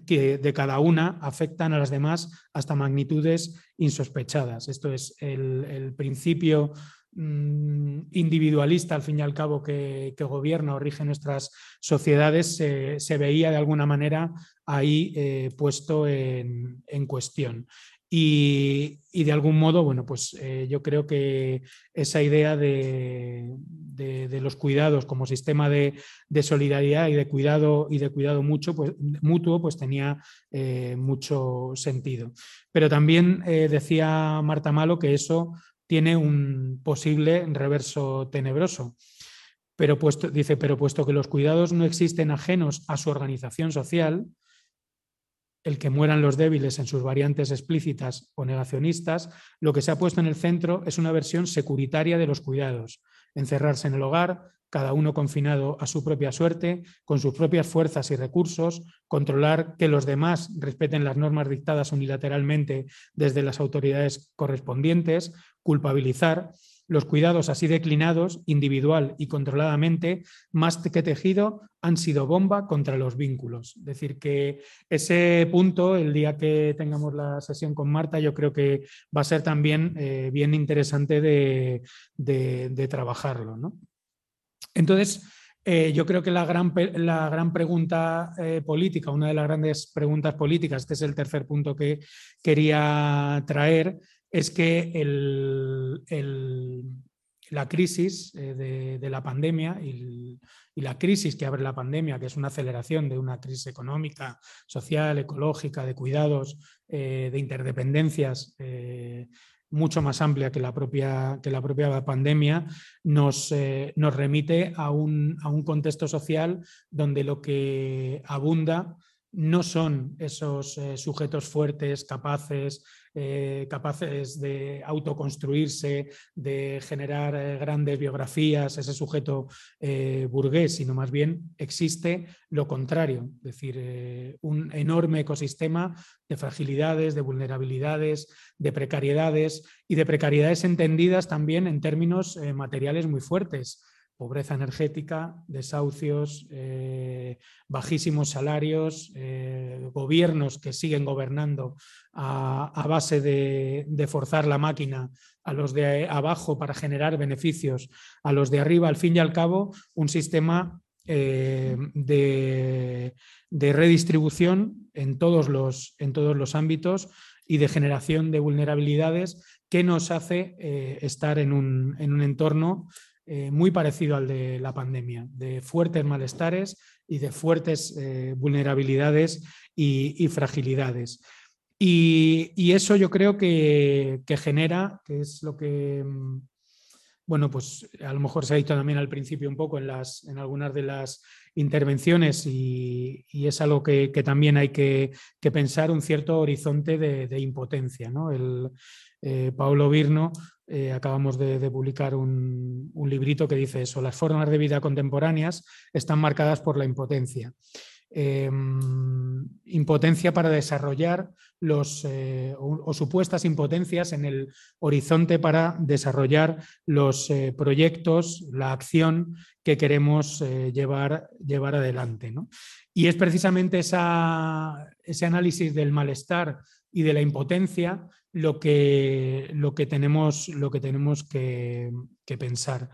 que de cada una afectan a las demás hasta magnitudes insospechadas. Esto es el principio Mm, individualista, al fin y al cabo, que, gobierna o rige nuestras sociedades, se veía de alguna manera ahí eh, puesto en, cuestión. Y, de algún modo, bueno, pues eh, yo creo que esa idea de, los cuidados como sistema de, solidaridad y de cuidado y de cuidado mucho, pues, mutuo, pues tenía eh, mucho sentido. Pero también decía Marta Malo que eso tiene un posible reverso tenebroso. Pero puesto, dice, pero puesto que los cuidados no existen ajenos a su organización social, el que mueran los débiles en sus variantes explícitas o negacionistas, lo que se ha puesto en el centro es una versión securitaria de los cuidados, encerrarse en el hogar, cada uno confinado a su propia suerte, con sus propias fuerzas y recursos, controlar que los demás respeten las normas dictadas unilateralmente desde las autoridades correspondientes, culpabilizar, los cuidados así declinados, individual y controladamente, más que tejido, han sido bomba contra los vínculos. Es decir, que ese punto, el día que tengamos la sesión con Marta, yo creo que va a ser también eh, bien interesante de, trabajarlo. Entonces, eh, yo creo que la gran, la gran pregunta eh, política, una de las grandes preguntas políticas, este es el tercer punto que quería traer, es que la crisis eh, de, la pandemia y, la crisis que abre la pandemia, que es una aceleración de una crisis económica, social, ecológica, de cuidados, de interdependencias mucho más amplia que la propia, que la propia pandemia, nos, nos remite a un, a un, contexto social donde lo que abunda no son esos eh, sujetos fuertes, capaces, eh, capaces de autoconstruirse, de generar eh, grandes biografías, ese sujeto burgués, sino más bien existe lo contrario, es decir, un enorme ecosistema de fragilidades, de vulnerabilidades, de precariedades y de precariedades entendidas también en términos materiales muy fuertes pobreza energética, desahucios, eh, bajísimos salarios, eh, gobiernos que siguen gobernando a, base de, forzar la máquina a los de abajo para generar beneficios, a los de arriba, al fin y al cabo, un sistema eh, de, redistribución en todos, los, en todos los ámbitos y de generación de vulnerabilidades que nos hace estar en un, en un entorno eh, muy parecido al de la pandemia, de fuertes malestares y de fuertes eh, vulnerabilidades y, fragilidades. Y, eso yo creo que, genera, que es lo que, mm, bueno, pues a lo mejor se ha dicho también al principio un poco en, las, en algunas de las intervenciones y, es algo que, también hay que, pensar un cierto horizonte de, impotencia. ¿no? El, eh, Paulo Virno eh, acabamos de, publicar un, librito que dice eso, las formas de vida contemporáneas están marcadas por la impotencia. Em, impotencia para desarrollar los, eh, o, supuestas impotencias en el horizonte para desarrollar los eh, proyectos, la acción que queremos llevar, llevar adelante. Y es precisamente ese análisis del malestar y de la impotencia lo que, lo que tenemos, lo que, tenemos que, pensar.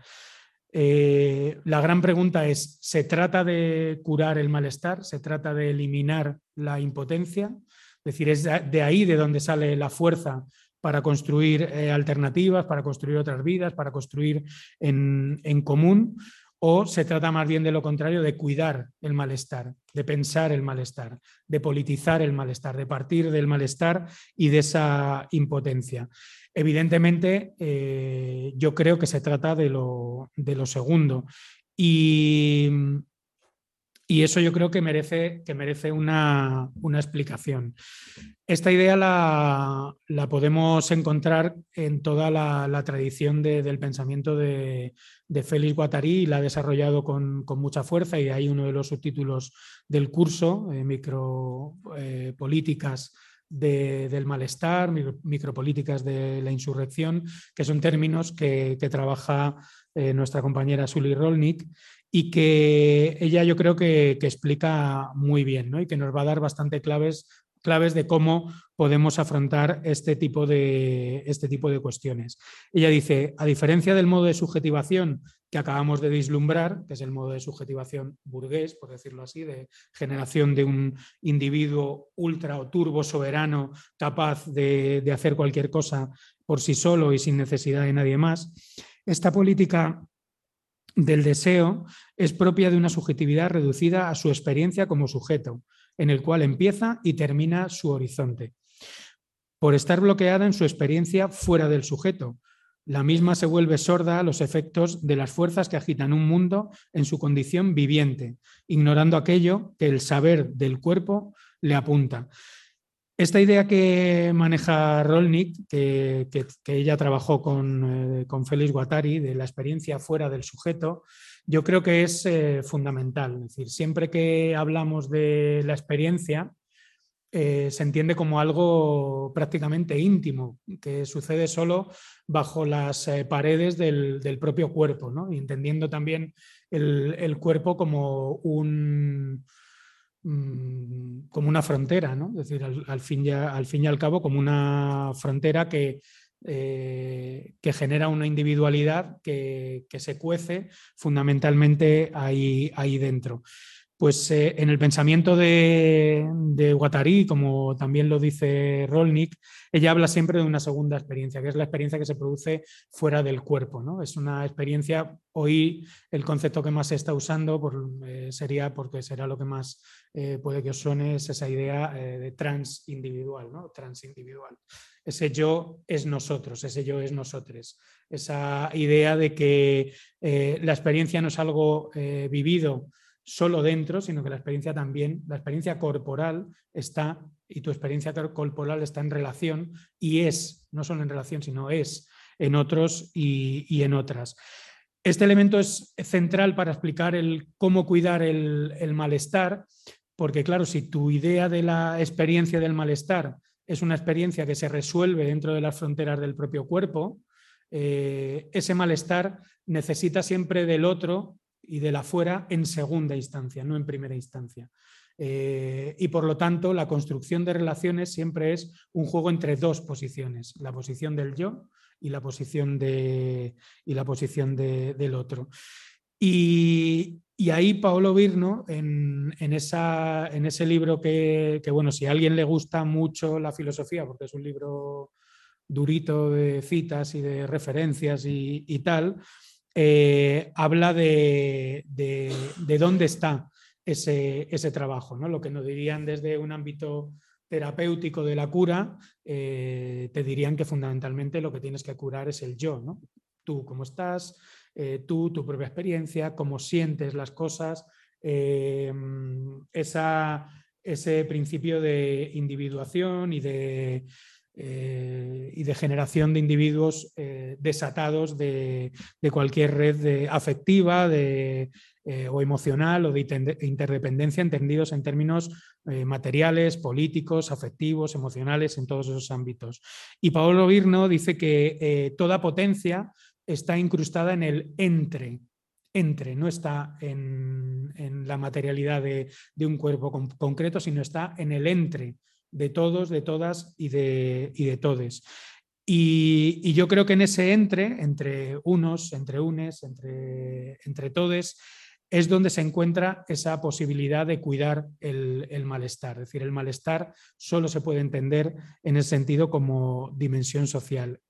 Eh, la gran pregunta es, ¿se trata de curar el malestar? ¿Se trata de eliminar la impotencia? Es decir, es de ahí de donde sale la fuerza para construir eh, alternativas, para construir otras vidas, para construir en, en común o se trata más bien de lo contrario, de cuidar el malestar, de pensar el malestar, de politizar el malestar, de partir del malestar y de esa impotencia. Evidentemente, eh, yo creo que se trata de lo, segundo. Y, y, eso yo creo que merece, que merece una, explicación. Esta idea la, podemos encontrar en toda la, tradición del pensamiento de, Félix Guattari la ha desarrollado con, mucha fuerza y hay uno de los subtítulos del curso, eh, micropolíticas eh, del malestar, micropolíticas de la insurrección, que son términos que, trabaja eh, nuestra compañera Sully Rolnik y que ella yo creo que, explica muy bien y que nos va a dar bastante claves claves de cómo podemos afrontar este tipo, de, este tipo de cuestiones. Ella dice, a diferencia del modo de subjetivación que acabamos de vislumbrar, que es el modo de subjetivación burgués, por decirlo así, de generación de un individuo ultra o turbo soberano capaz de, de hacer cualquier cosa por sí solo y sin necesidad de nadie más, esta política del deseo es propia de una subjetividad reducida a su experiencia como sujeto, en el cual empieza y termina su horizonte. Por estar bloqueada en su experiencia fuera del sujeto, la misma se vuelve sorda a los efectos de las fuerzas que agitan un mundo en su condición viviente, ignorando aquello que el saber del cuerpo le apunta. Esta idea que maneja Rolnik, que, ella trabajó con, eh, con Félix Guattari, de la experiencia fuera del sujeto, yo creo que es eh, fundamental. Es decir, siempre que hablamos de la experiencia, eh, se entiende como algo prácticamente íntimo, que sucede solo bajo las paredes del, propio cuerpo, ¿no? entendiendo también el, cuerpo como, un, mm, como una frontera, ¿no? es decir, al, fin al fin y al cabo como una frontera que eh, que genera una individualidad que, se cuece fundamentalmente ahí, ahí dentro. Pues eh, en el pensamiento de, de, Guattari, como también lo dice Rolnik, ella habla siempre de una segunda experiencia, que es la experiencia que se produce fuera del cuerpo. ¿no? Es una experiencia, hoy el concepto que más se está usando eh, sería, porque será lo que más puede que os suene, es esa idea de trans individual, ¿no? transindividual ese yo es nosotros, ese yo es nosotros. Esa idea de que eh, la experiencia no es algo eh, vivido solo dentro, sino que la experiencia también, la experiencia corporal está y tu experiencia corporal está en relación y es, no solo en relación, sino es en otros y, en otras. Este elemento es central para explicar el cómo cuidar el, malestar, porque claro, si tu idea de la experiencia del malestar es una experiencia que se resuelve dentro de las fronteras del propio cuerpo, eh, ese malestar necesita siempre del otro y del afuera en segunda instancia, no en primera instancia. Eh, y por lo tanto, la construcción de relaciones siempre es un juego entre dos posiciones, la posición del yo y la posición, de, y la posición del otro. Y, ahí Paolo Virno, en, esa, en ese libro que, bueno, si a alguien le gusta mucho la filosofía, porque es un libro durito de citas y de referencias y, tal, eh, habla de, de, dónde está ese, ese trabajo, ¿no? lo que nos dirían desde un ámbito terapéutico de la cura, eh, te dirían que fundamentalmente lo que tienes que curar es el yo, ¿no? Tú, cómo estás, eh, tú, tu propia experiencia, cómo sientes las cosas, esa, ese principio de individuación y de, y de generación de individuos desatados de, de, cualquier red afectiva, de, eh, o emocional o de interdependencia entendidos en términos eh, materiales, políticos, afectivos, emocionales, en todos esos ámbitos. Y Paolo Virno dice que eh, toda potencia está incrustada en el entre, entre, no está en, la materialidad de, un cuerpo concreto, sino está en el entre de todos, de todas y de, y de todes. Y, yo creo que en ese entre, entre unos, entre unes, entre, entre todes, es donde se encuentra esa posibilidad de cuidar el, malestar. Es decir, el malestar solo se puede entender en ese sentido como dimensión social.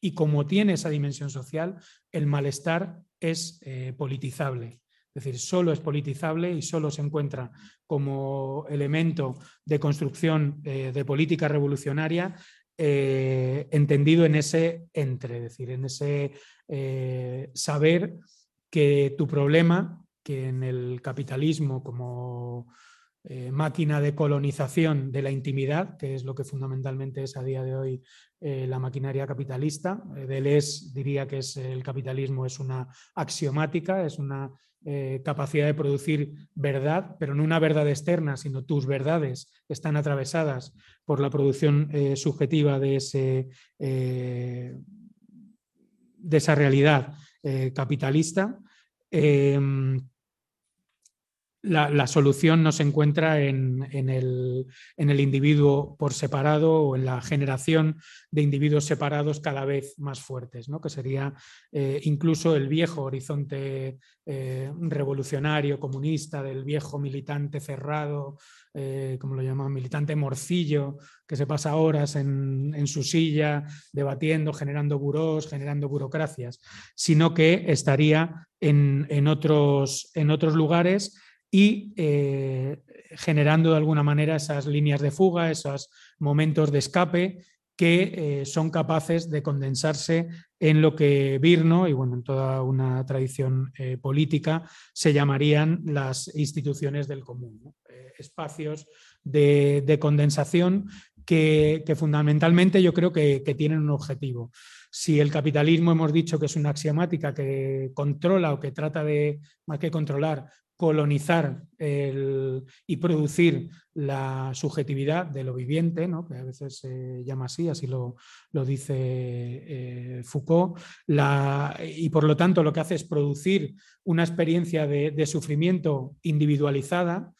Y como tiene esa dimensión social, el malestar es eh, politizable. Es decir, solo es politizable y solo se encuentra como elemento de construcción eh, de política revolucionaria eh, entendido en ese entre, es decir, en ese saber que tu problema, que en el capitalismo como eh, máquina de colonización de la intimidad, que es lo que fundamentalmente es a día de hoy eh, la maquinaria capitalista. Eh, Deleuze diría que es, el capitalismo es una axiomática, es una capacidad de producir verdad, pero no una verdad externa, sino tus verdades están atravesadas por la producción subjetiva de, ese, de esa realidad capitalista. La, solución no se encuentra en, el, individuo por separado o en la generación de individuos separados cada vez más fuertes, ¿no? que sería eh, incluso el viejo horizonte eh, revolucionario, comunista, del viejo militante cerrado, eh, como lo llaman, militante morcillo, que se pasa horas en, en, su silla debatiendo, generando burós, generando burocracias, sino que estaría en, en otros, en otros lugares y eh, generando de alguna manera esas líneas de fuga, esos momentos de escape que eh, son capaces de condensarse en lo que Virno y bueno, en toda una tradición eh, política se llamarían las instituciones del común, espacios de, condensación que, fundamentalmente yo creo que, que tienen un objetivo. Si el capitalismo hemos dicho que es una axiomática que controla o que trata de, más que controlar, colonizar y producir la subjetividad de lo viviente, que a veces se llama así, así lo, dice eh, Foucault, y por lo tanto lo que hace es producir una experiencia de, sufrimiento individualizada,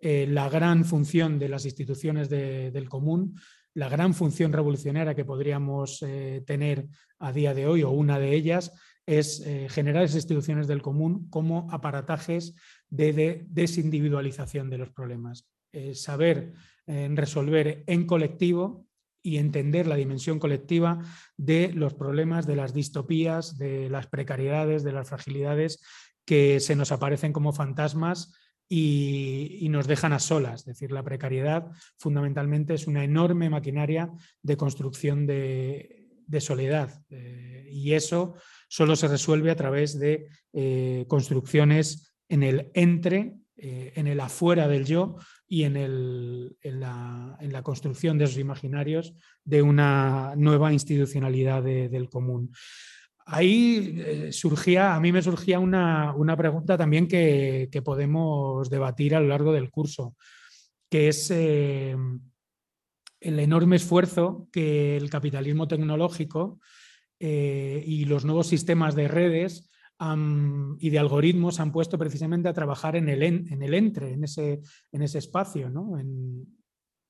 eh, la gran función de las instituciones del común, la gran función revolucionaria que podríamos eh, tener a día de hoy, o una de ellas, es generar esas instituciones del común como aparatajes de, desindividualización de los problemas. Eh, saber eh, resolver en colectivo y entender la dimensión colectiva de los problemas, de las distopías, de las precariedades, de las fragilidades que se nos aparecen como fantasmas y, nos dejan a solas. Es decir, la precariedad fundamentalmente es una enorme maquinaria de construcción de, soledad eh, y eso solo se resuelve a través de construcciones en el entre, eh, en el afuera del yo y en, el, en, la, en, la, construcción de esos imaginarios de una nueva institucionalidad del común. Ahí eh, surgía, a mí me surgía una, una pregunta también que, que, podemos debatir a lo largo del curso, que es eh, el enorme esfuerzo que el capitalismo tecnológico y los nuevos sistemas de redes y de algoritmos han puesto precisamente a trabajar en el, en, el entre, en ese, en ese espacio. ¿no? En,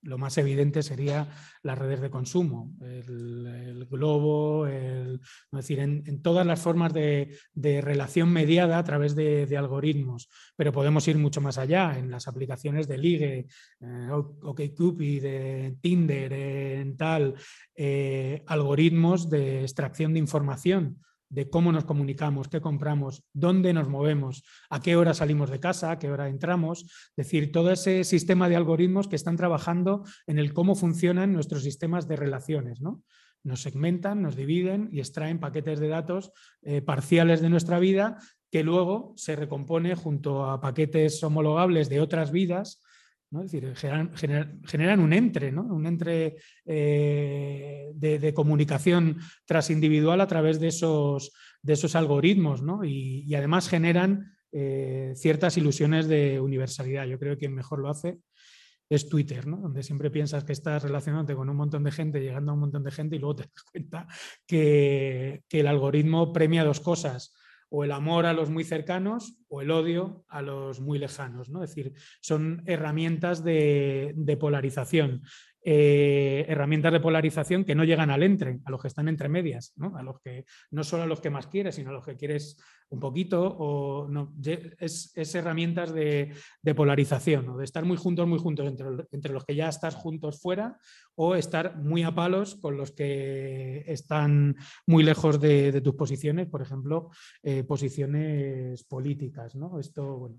lo más evidente sería las redes de consumo, el, globo, es decir, en, todas las formas de, de, relación mediada a través de, de, algoritmos, pero podemos ir mucho más allá en las aplicaciones de ligue, eh, OkCupid, de Tinder, en tal, eh, algoritmos de extracción de información de cómo nos comunicamos, qué compramos, dónde nos movemos, a qué hora salimos de casa, a qué hora entramos. Es decir, todo ese sistema de algoritmos que están trabajando en el cómo funcionan nuestros sistemas de relaciones. ¿no? Nos segmentan, nos dividen y extraen paquetes de datos eh, parciales de nuestra vida que luego se recompone junto a paquetes homologables de otras vidas es decir, generan, un entre, un entre eh, de, comunicación transindividual a través de esos, de esos algoritmos y, además generan eh, ciertas ilusiones de universalidad. Yo creo que quien mejor lo hace es Twitter, donde siempre piensas que estás relacionándote con un montón de gente, llegando a un montón de gente y luego te das cuenta que, que el algoritmo premia dos cosas o el amor a los muy cercanos o el odio a los muy lejanos. ¿no? Es decir, son herramientas de, polarización. Eh, herramientas de polarización que no llegan al entre, a los que están entre medias, ¿no? a los que no solo a los que más quieres, sino a los que quieres un poquito, o no, es, herramientas de, polarización, de estar muy juntos, muy juntos entre, entre, los que ya estás juntos fuera, o estar muy a palos con los que están muy lejos de, tus posiciones, por ejemplo, eh, posiciones políticas. ¿no? Esto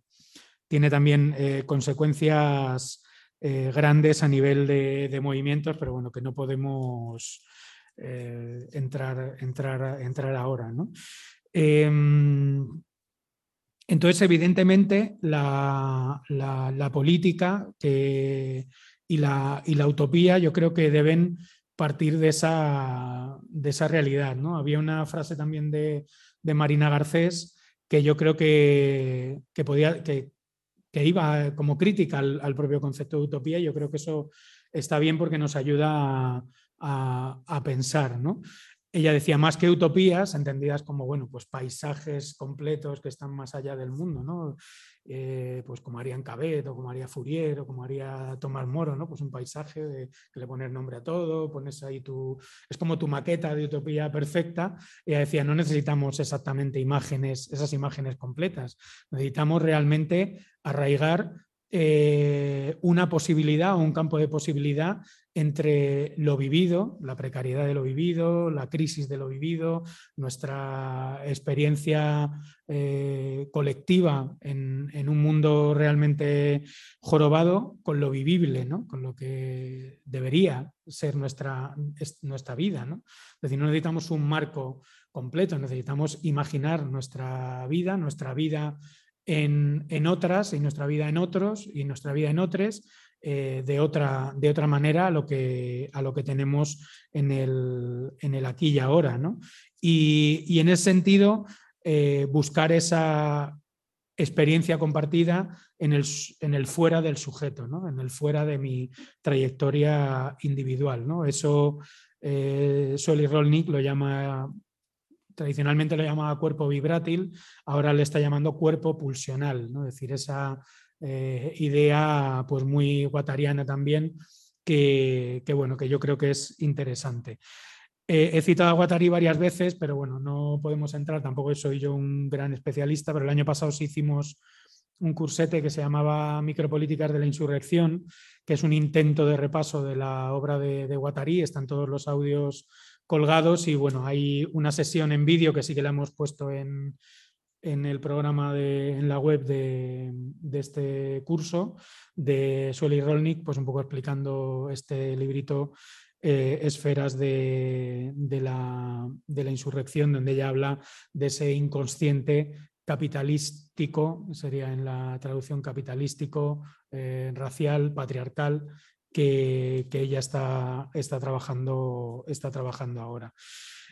tiene también eh, consecuencias eh, grandes a nivel de, movimientos, pero bueno, que no podemos eh, entrar, entrar, entrar ahora. Em, entonces, evidentemente, la, política y, la, y, la, utopía yo creo que deben partir de esa, de esa realidad. ¿no? Había una frase también de, Marina Garcés que yo creo que, que podía, que, que iba como crítica al, propio concepto de utopía. Yo creo que eso está bien porque nos ayuda a, pensar. ¿no? Ella decía más que utopías, entendidas como bueno, pues paisajes completos que están más allá del mundo, ¿no? Eh, pues como haría Cabet o como haría Fourier o como haría Tomás Moro, ¿no? Pues un paisaje que le pones nombre a todo, pones ahí tu. Es como tu maqueta de utopía perfecta. Ella decía, no necesitamos exactamente imágenes, esas imágenes completas. Necesitamos realmente arraigar eh, una posibilidad o un campo de posibilidad entre lo vivido, la precariedad de lo vivido, la crisis de lo vivido, nuestra experiencia eh, colectiva en, un mundo realmente jorobado, con lo vivible, ¿no? con lo que debería ser nuestra, nuestra vida. ¿no? Es decir, no necesitamos un marco completo, necesitamos imaginar nuestra vida, nuestra vida en, en otras y nuestra vida en otros y nuestra vida en otros eh, de, otra, de otra manera a lo que, a lo que tenemos en el, en el aquí y ahora. ¿no? Y, y, en ese sentido, eh, buscar esa experiencia compartida en el, en el fuera del sujeto, ¿no? en el fuera de mi trayectoria individual. ¿no? Eso eh, Soli Rolnik lo llama tradicionalmente lo llamaba cuerpo vibrátil, ahora le está llamando cuerpo pulsional, ¿no? es decir, esa eh, idea pues muy guatariana también, que, bueno, que yo creo que es interesante. Eh, he citado a Guattari varias veces, pero bueno, no podemos entrar, tampoco soy yo un gran especialista, pero el año pasado sí hicimos un cursete que se llamaba Micropolíticas de la Insurrección, que es un intento de repaso de la obra de, de están todos los audios colgados y bueno, hay una sesión en vídeo que sí que la hemos puesto en, en el programa de, en la web de, este curso de Sueli Rolnik, pues un poco explicando este librito eh, Esferas de, la, de, la, insurrección, donde ella habla de ese inconsciente capitalístico, sería en la traducción capitalístico, eh, racial, patriarcal, que, ella está, está, trabajando, está trabajando ahora.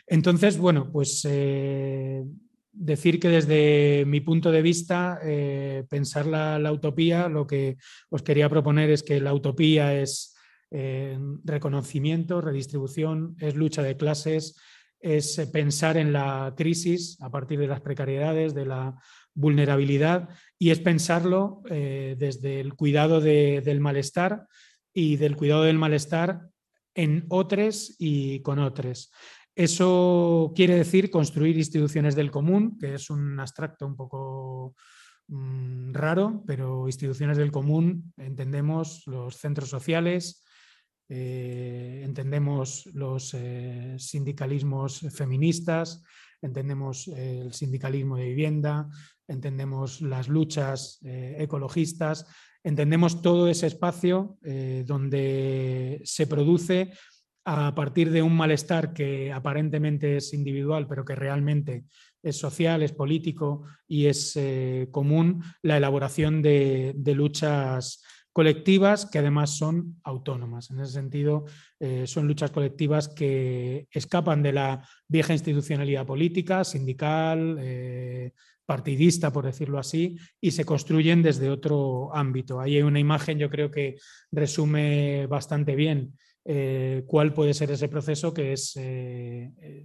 Entonces, bueno, pues eh, decir que desde mi punto de vista, eh, pensar la, utopía, lo que os quería proponer es que la utopía es reconocimiento, redistribución, es lucha de clases, es eh, pensar en la crisis a partir de las precariedades, de la vulnerabilidad, y es pensarlo eh, desde el cuidado del malestar y del cuidado del malestar en otros y con otros. Eso quiere decir construir instituciones del común, que es un abstracto un poco mm, raro, pero instituciones del común entendemos los centros sociales, eh, entendemos los eh, sindicalismos feministas, entendemos el sindicalismo de vivienda, entendemos las luchas eh, ecologistas, entendemos todo ese espacio donde se produce a partir de un malestar que aparentemente es individual, pero que realmente es social, es político y es común, la elaboración de, de luchas colectivas que además son autónomas. En ese sentido, eh, son luchas colectivas que escapan de la vieja institucionalidad política, sindical, eh, partidista, por decirlo así, y se construyen desde otro ámbito. Ahí hay una imagen, yo creo que resume bastante bien eh, cuál puede ser ese proceso, que es,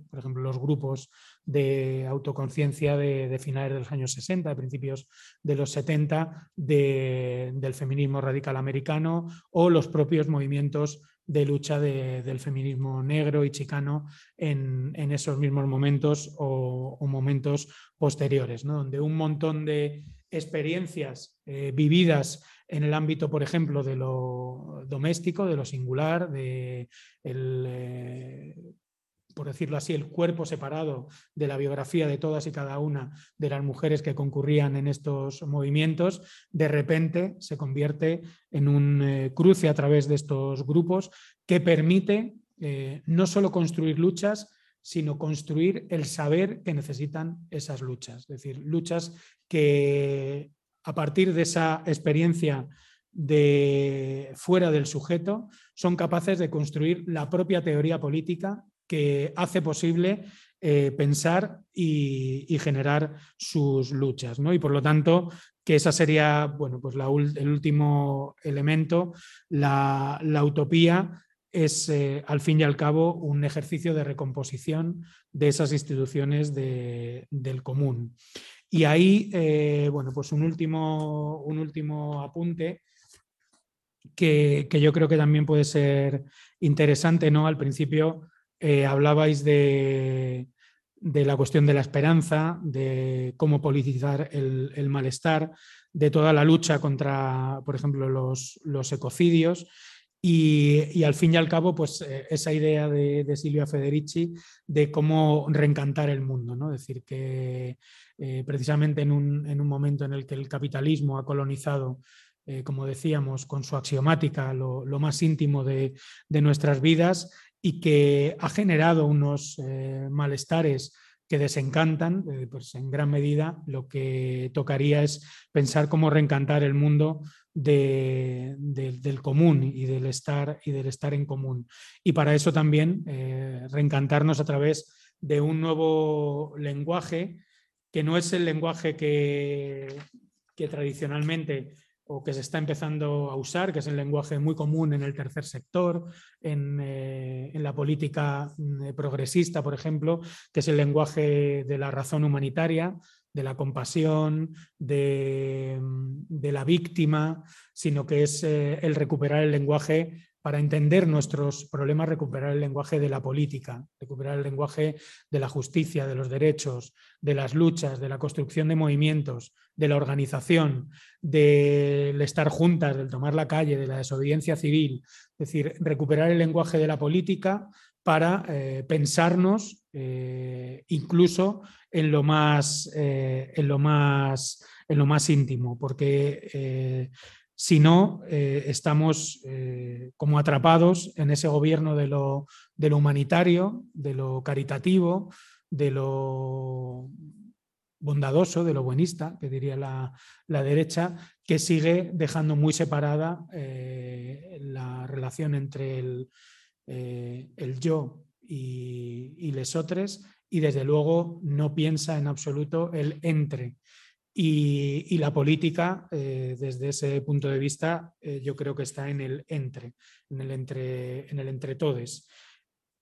por ejemplo, los grupos de autoconciencia de, finales de los años 60, de principios de los 70, del feminismo radical americano o los propios movimientos de lucha del feminismo negro y chicano en, esos mismos momentos o, momentos posteriores, donde un montón de experiencias eh, vividas en el ámbito, por ejemplo, de lo doméstico, de lo singular, de el, eh, por decirlo así, el cuerpo separado de la biografía de todas y cada una de las mujeres que concurrían en estos movimientos, de repente se convierte en un eh, cruce a través de estos grupos que permite eh, no solo construir luchas, sino construir el saber que necesitan esas luchas. Es decir, luchas que a partir de esa experiencia de fuera del sujeto son capaces de construir la propia teoría política que hace posible eh, pensar y, generar sus luchas. ¿no? Y por lo tanto, que esa sería bueno, pues el último elemento, la, utopía es eh, al fin y al cabo un ejercicio de recomposición de esas instituciones del común. Y ahí, eh, bueno, pues un último, un último apunte que, que, yo creo que también puede ser interesante, ¿no? Al principio eh, hablabais de, la cuestión de la esperanza, de cómo politizar el, malestar, de toda la lucha contra, por ejemplo, los, ecocidios. Y, al fin y al cabo, pues eh, esa idea de, Silvia Federici de cómo reencantar el mundo, ¿no? Es decir, que eh, precisamente en un, momento en el que el capitalismo ha colonizado como decíamos, con su axiomática, lo, más íntimo de, de, nuestras vidas, y que ha generado unos eh, malestares que desencantan, eh, pues en gran medida lo que tocaría es pensar cómo reencantar el mundo del común y del, estar, y del estar en común. Y para eso también eh, reencantarnos a través de un nuevo lenguaje que no es el lenguaje que, que tradicionalmente o que se está empezando a usar, que es el lenguaje muy común en el tercer sector, en, eh, la política mm, progresista, por ejemplo, que es el lenguaje de la razón humanitaria, de la compasión, de, mm, la víctima, sino que es eh, el recuperar el lenguaje para entender nuestros problemas, recuperar el lenguaje de la política, recuperar el lenguaje de la justicia, de los derechos, de las luchas, de la construcción de movimientos, de la organización, del estar juntas, del tomar la calle, de la desobediencia civil. Es decir, recuperar el lenguaje de la política para eh, pensarnos eh, incluso en lo más, eh, en lo más, en lo más íntimo, porque si no, eh, estamos eh, como atrapados en ese gobierno de lo, humanitario, de lo caritativo, de lo bondadoso, de lo buenista, que diría la, derecha, que sigue dejando muy separada eh, la relación entre el, yo y, y lesotres y desde luego no piensa en absoluto el entre. Y, la política, eh, desde ese punto de vista, yo creo que está en el entre, en el entre, en el entre todes.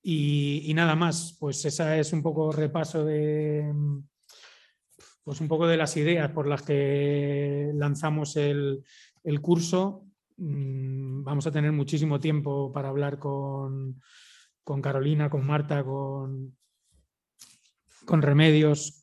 Y, y, nada más, pues esa es un poco repaso de, pues un poco de las ideas por las que lanzamos el, curso. Mm, vamos a tener muchísimo tiempo para hablar con, Carolina, con Marta, con, con Remedios.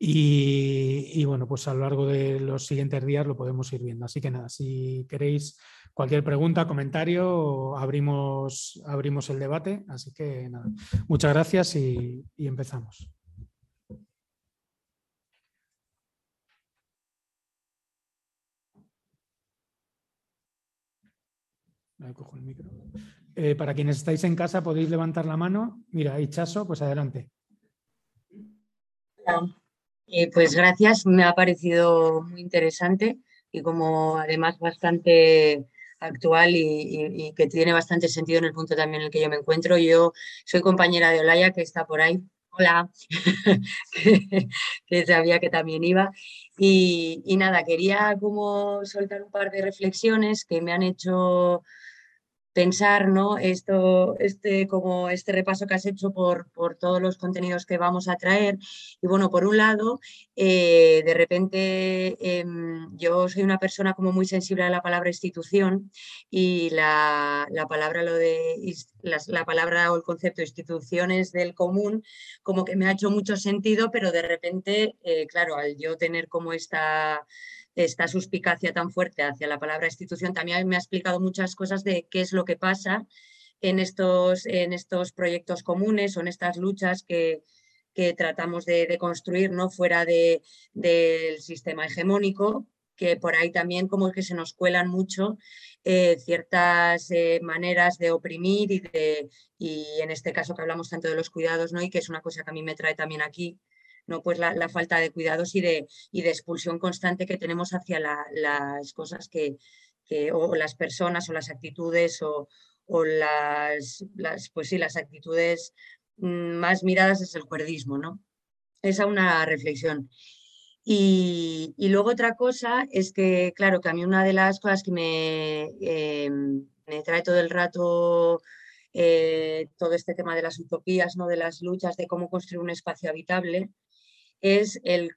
Y, bueno, pues a lo largo de los siguientes días lo podemos ir viendo. Así que nada, si queréis cualquier pregunta, comentario, abrimos, abrimos el debate. Así que nada, muchas gracias y empezamos. Eh, para quienes estáis en casa, podéis levantar la mano. Mira, hay Chaso, pues adelante. Eh, pues gracias, me ha parecido muy interesante y como además bastante actual y, que tiene bastante sentido en el punto también en el que yo me encuentro. Yo soy compañera de Olaya, que está por ahí. Hola, que, sabía que también iba. Y, y, nada, quería como soltar un par de reflexiones que me han hecho pensar ¿no? Esto, este, como este repaso que has hecho por, por, todos los contenidos que vamos a traer. Y bueno, por un lado, eh, de repente em, yo soy una persona como muy sensible a la palabra institución y la, la palabra lo de la, palabra o el concepto instituciones del común como que me ha hecho mucho sentido, pero de repente, eh, claro, al yo tener como esta esta suspicacia tan fuerte hacia la palabra institución, también me ha explicado muchas cosas de qué es lo que pasa en estos, en estos proyectos comunes o en estas luchas que, que tratamos de, construir ¿no? fuera de, del sistema hegemónico, que por ahí también como que se nos cuelan mucho eh, ciertas eh, maneras de oprimir y, de, y en este caso que hablamos tanto de los cuidados, ¿no? y que es una cosa que a mí me trae también aquí, ¿no? Pues la, falta de cuidados y de, y de, expulsión constante que tenemos hacia las cosas que, o las personas o las actitudes o, las, las, pues sí, las actitudes mm, más miradas es el cuerdismo, ¿no? Esa es una reflexión. Y, luego otra cosa es que, claro, que a mí una de las cosas que me, em, me trae todo el rato eh, todo este tema de las utopías, ¿no? de las luchas, de cómo construir un espacio habitable, es el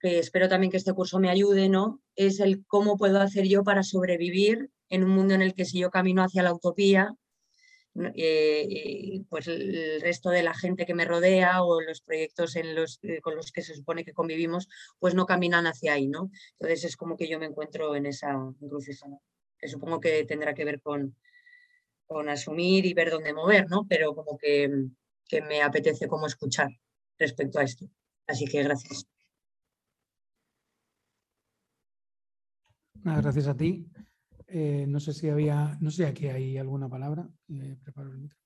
que espero también que este curso me ayude, ¿no? Es el cómo puedo hacer yo para sobrevivir en un mundo en el que si yo camino hacia la utopía, eh, pues el resto de la gente que me rodea o los proyectos en los, eh, con los que se supone que convivimos, pues no caminan hacia ahí, ¿no? Entonces es como que yo me encuentro en esa encrucijada, que supongo que tendrá que ver con, con asumir y ver dónde mover, ¿no? Pero como que, que me apetece como escuchar respecto a esto. Así que gracias. gracias a ti. Eh, no sé si había, no sé si aquí hay alguna palabra. Eh, preparo el micro.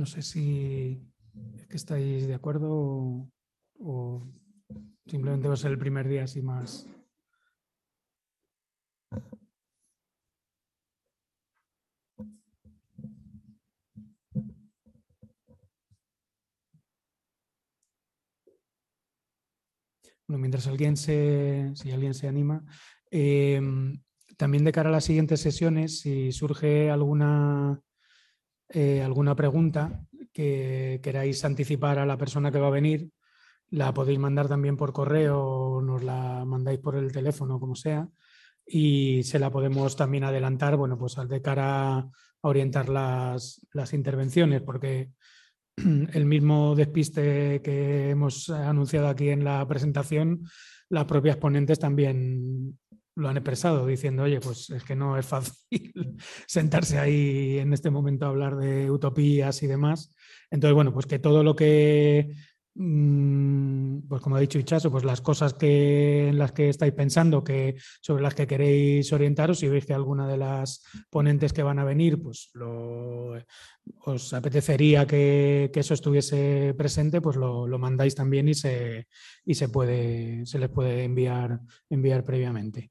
No sé si es que estáis de acuerdo o, simplemente va a ser el primer día así más. Bueno, mientras alguien se, si alguien se anima, em, también de cara a las siguientes sesiones, si surge alguna eh, alguna pregunta que queráis anticipar a la persona que va a venir, la podéis mandar también por correo o nos la mandáis por el teléfono, como sea. y se la podemos también adelantar, bueno, pues de cara a orientar las, las intervenciones, porque el mismo despiste que hemos anunciado aquí en la presentación, las propias ponentes también lo han expresado, diciendo, oye, pues es que no es fácil sentarse ahí en este momento a hablar de utopías y demás. Entonces, bueno, pues que todo lo que Mm, pues como ha dicho Ichazo, pues las cosas que, en las que estáis pensando, que, sobre las que queréis orientaros, si veis que alguna de las ponentes que van a venir, pues lo, os apetecería que, eso estuviese presente, pues lo, mandáis también y se, y se, puede, se les puede enviar, enviar previamente.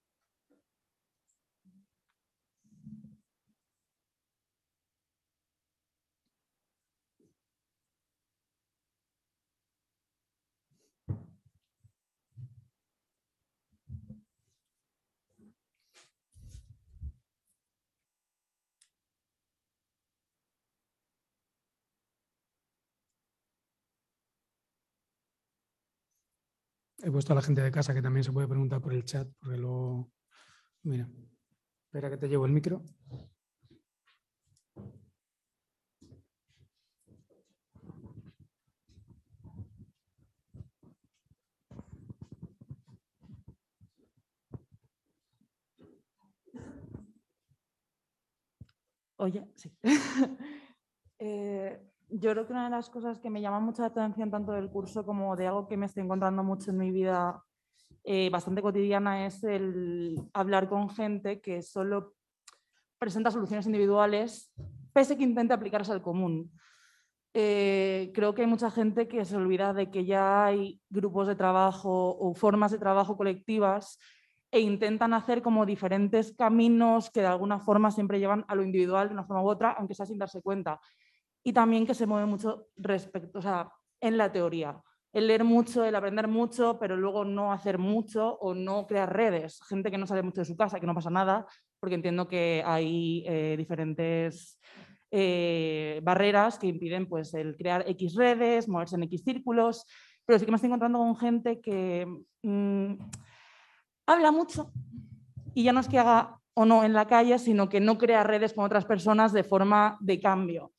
He puesto a la gente de casa que también se puede preguntar por el chat, porque lo... Mira, espera que te llevo el micro. Oye, sí. eh, yo creo que una de las cosas que me llama mucha atención tanto del curso como de algo que me estoy encontrando mucho en mi vida eh, bastante cotidiana es el hablar con gente que solo presenta soluciones individuales pese que intente aplicarse al común. Eh, creo que hay mucha gente que se olvida de que ya hay grupos de trabajo o formas de trabajo colectivas e intentan hacer como diferentes caminos que de alguna forma siempre llevan a lo individual de una forma u otra, aunque sea sin darse cuenta y también que se mueve mucho respecto, o sea, en la teoría. El leer mucho, el aprender mucho, pero luego no hacer mucho o no crear redes. Gente que no sale mucho de su casa, que no pasa nada, porque entiendo que hay eh, diferentes eh, barreras que impiden pues, el crear X redes, moverse en X círculos, pero sí que me estoy encontrando con gente que mm, habla mucho y ya no es que haga o no en la calle, sino que no crea redes con otras personas de forma de cambio.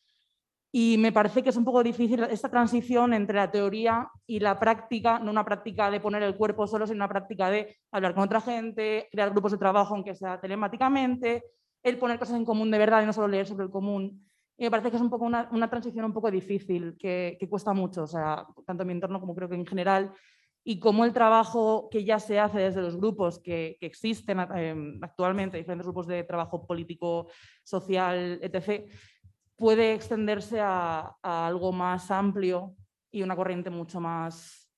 Y me parece que es un poco difícil esta transición entre la teoría y la práctica, no una práctica de poner el cuerpo solo, sino una práctica de hablar con otra gente, crear grupos de trabajo, aunque sea telemáticamente, el poner cosas en común de verdad y no solo leer sobre el común. Me parece que es un poco una, una transición un poco difícil, que, que, cuesta mucho, o sea, tanto en mi entorno como creo que en general, y cómo el trabajo que ya se hace desde los grupos que, que existen eh, actualmente, diferentes grupos de trabajo político, social, etc., puede extenderse a, algo más amplio y una corriente mucho más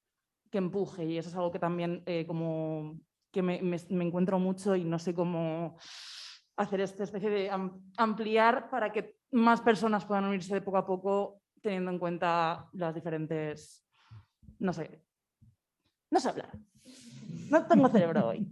que empuje. Y eso es algo que también eh, como que me, encuentro mucho y no sé cómo hacer esta especie de ampliar para que más personas puedan unirse de poco a poco teniendo en cuenta las diferentes, no sé, no sé hablar. No tengo cerebro hoy.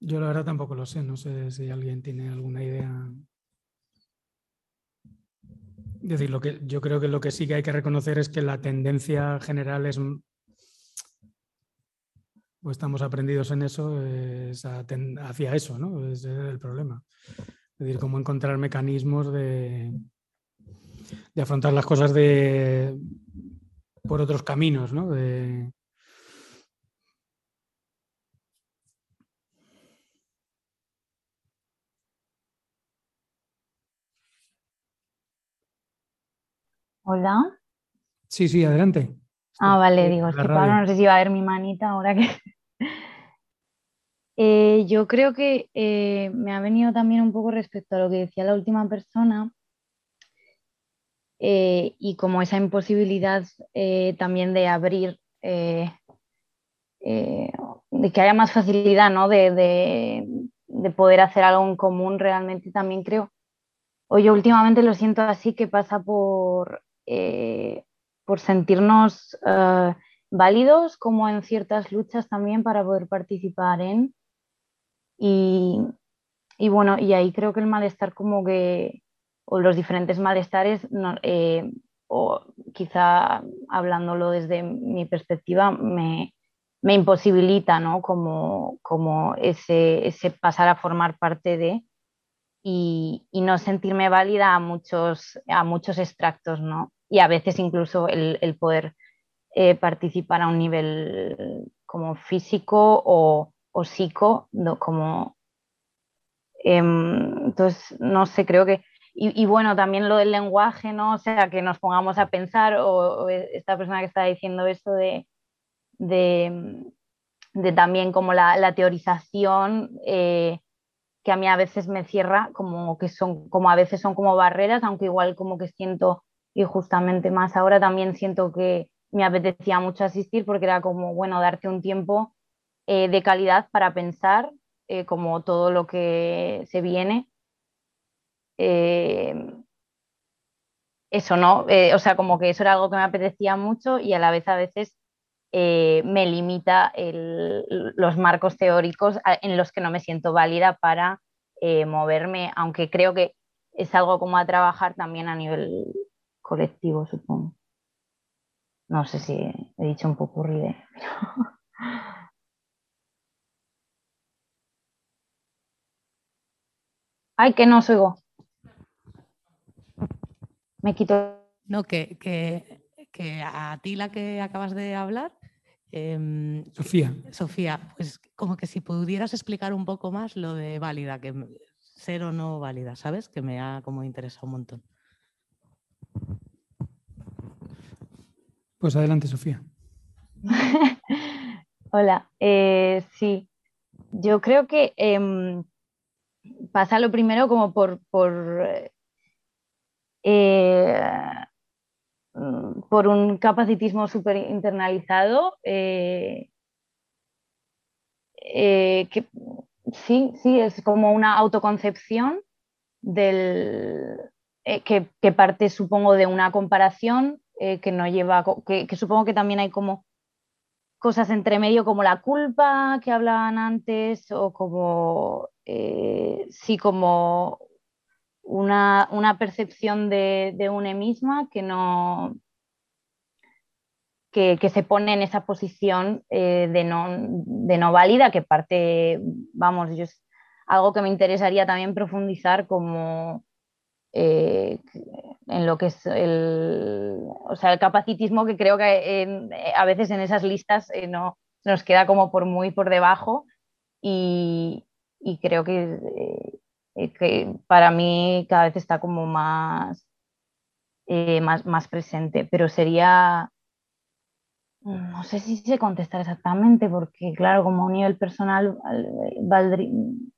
Yo la verdad tampoco lo sé, no sé si alguien tiene alguna idea. Es decir, lo que yo creo que lo que sí que hay que reconocer es que la tendencia general es, o estamos aprendidos en eso, es hacia eso, ¿no? es el problema. Es decir, cómo encontrar mecanismos de, de afrontar las cosas de, por otros caminos, ¿no? De, Hola. Sí, sí, adelante. Ah, vale, digo, es que Pablo no sé si va a ver mi manita ahora que... Eh, yo creo que eh, me ha venido también un poco respecto a lo que decía la última persona, eh, y como esa imposibilidad también de abrir, de que haya más facilidad ¿no? de, de, poder hacer algo en común realmente también creo. O yo últimamente lo siento así que pasa por, por sentirnos válidos como en ciertas luchas también para poder participar en. Y, y bueno, y ahí creo que el malestar como que, o los diferentes malestares, eh, o quizá hablándolo desde mi perspectiva, me, me imposibilita, ¿no? Como, como ese, ese, pasar a formar parte de y, y, no sentirme válida a muchos, a muchos extractos, ¿no? Y a veces incluso el, poder eh, participar a un nivel como físico o, o psico, como... Em, entonces, no sé, creo que... Y, bueno, también lo del lenguaje, ¿no? O sea, que nos pongamos a pensar, o, esta persona que está diciendo esto de, de, de también como la, la teorización, eh, que a mí a veces me cierra, como que son, como a veces son como barreras, aunque igual como que siento, y justamente más ahora también siento que, me apetecía mucho asistir porque era como, bueno, darte un tiempo eh, de calidad para pensar eh, como todo lo que se viene. Eh, eso, ¿no? o sea, como que eso era algo que me apetecía mucho y a la vez a veces me limita los marcos teóricos en los que no me siento válida para moverme, aunque creo que es algo como a trabajar también a nivel colectivo, supongo. No sé si he dicho un poco ríe. Ay, que no os oigo. Me quito. No, que, que, a ti la que acabas de hablar. Em, Sofía. Sofía, pues como que si pudieras explicar un poco más lo de válida, que ser o no válida, ¿sabes? Que me ha como interesado un montón. Pues adelante, Sofía. Hola, eh, sí, yo creo que em, pasa lo primero como por, por, eh, por un capacitismo súper internalizado. Eh, sí, sí, es como una autoconcepción del, que, que, parte, supongo, de una comparación eh, que no lleva, que, supongo que también hay como cosas entre medio como la culpa que hablaban antes o como, eh, sí, como una, percepción de, de una misma que no, que, se pone en esa posición eh, de, no, de, no, válida, que parte, vamos, yo algo que me interesaría también profundizar como eh, en lo que es el, o sea, el capacitismo que creo que a veces en esas listas eh, no, nos queda como por muy por debajo y, creo que, eh, que, para mí cada vez está como más, más, más, presente, pero sería, no sé si se contestar exactamente porque claro, como a un nivel personal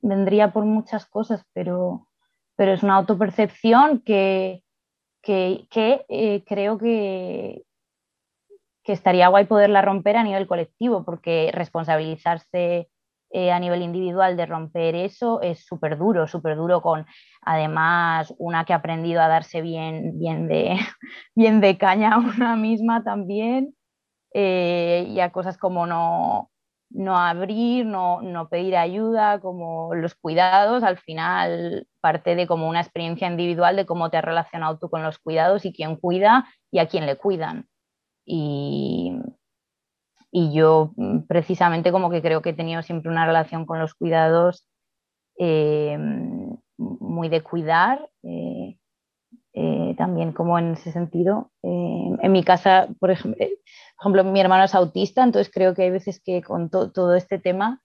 vendría por muchas cosas, pero pero es una autopercepción que, que, eh, creo que, que estaría guay poderla romper a nivel colectivo, porque responsabilizarse eh, a nivel individual de romper eso es súper duro, súper duro con además una que ha aprendido a darse bien, bien, de, bien de caña a una misma también eh, y a cosas como no, no abrir, no, no, pedir ayuda, como los cuidados, al final parte de como una experiencia individual de cómo te has relacionado tú con los cuidados y quién cuida y a quién le cuidan. Y, y yo mm, precisamente como que creo que he tenido siempre una relación con los cuidados eh, muy de cuidar. Eh, eh, también como en ese sentido. Eh, en mi casa, por ejemplo, eh, por ejemplo, mi hermano es autista, entonces creo que hay veces que con todo este tema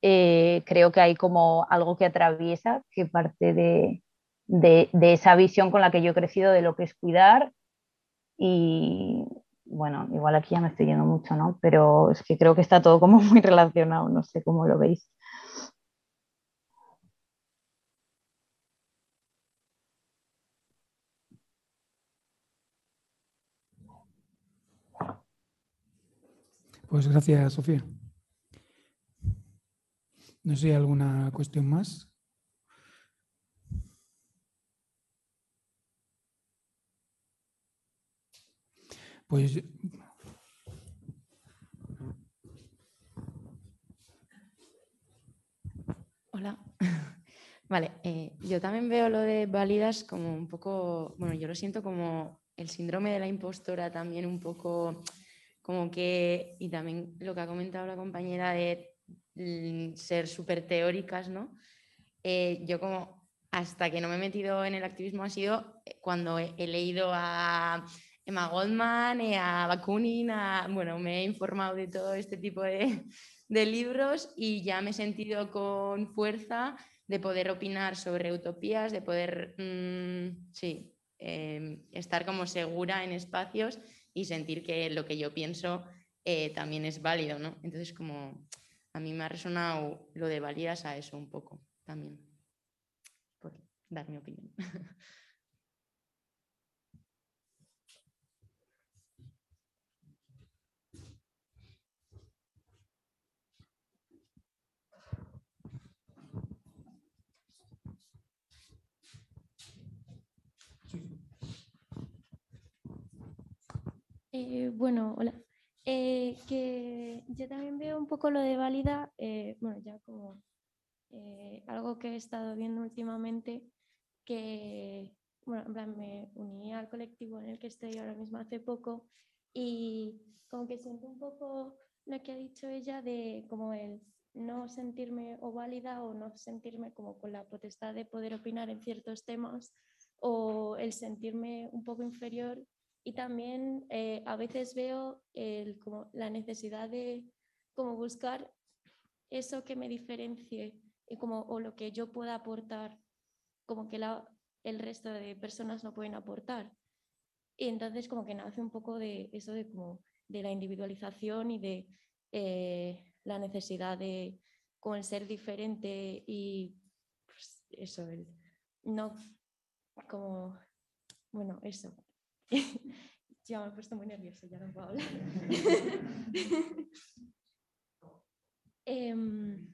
creo que hay como algo que atraviesa, que parte de, de, esa visión con la que yo he crecido de lo que es cuidar. Y bueno, igual aquí ya me estoy yendo mucho, ¿no? Pero es que creo que está todo como muy relacionado, no sé cómo lo veis. Pues gracias, Sofía. No sé alguna cuestión más. Pues Hola. Vale, eh, yo también veo lo de válidas como un poco, bueno, yo lo siento como el síndrome de la impostora también un poco como que, y también lo que ha comentado la compañera de ser súper teóricas, ¿no? Eh, yo como hasta que no me he metido en el activismo ha sido eh, cuando he, leído a Emma Goldman, a Bakunin, bueno, me he informado de todo este tipo de, de libros y ya me he sentido con fuerza de poder opinar sobre utopías, de poder, mm, sí, em, estar como segura en espacios y sentir que lo que yo pienso eh, también es válido, ¿no? Entonces, como a mí me ha resonado lo de validas a eso un poco también, por dar mi opinión. Eh, bueno, hola. Eh, que yo también veo un poco lo de válida, eh, bueno, ya como algo que he estado viendo últimamente, que, bueno, me uní al colectivo en el que estoy ahora mismo hace poco y como que siento un poco lo que ha dicho ella de como el no sentirme o válida o no sentirme como con la potestad de poder opinar en ciertos temas o el sentirme un poco inferior y también eh, a veces veo como la necesidad de como buscar eso que me diferencie y como, o lo que yo pueda aportar, como que el resto de personas no pueden aportar. Y entonces como que nace un poco de eso de, como, de la individualización y de eh, la necesidad de el ser diferente y pues, eso, no como, bueno, eso, ya me he puesto muy nerviosa, ya no puedo hablar. Em,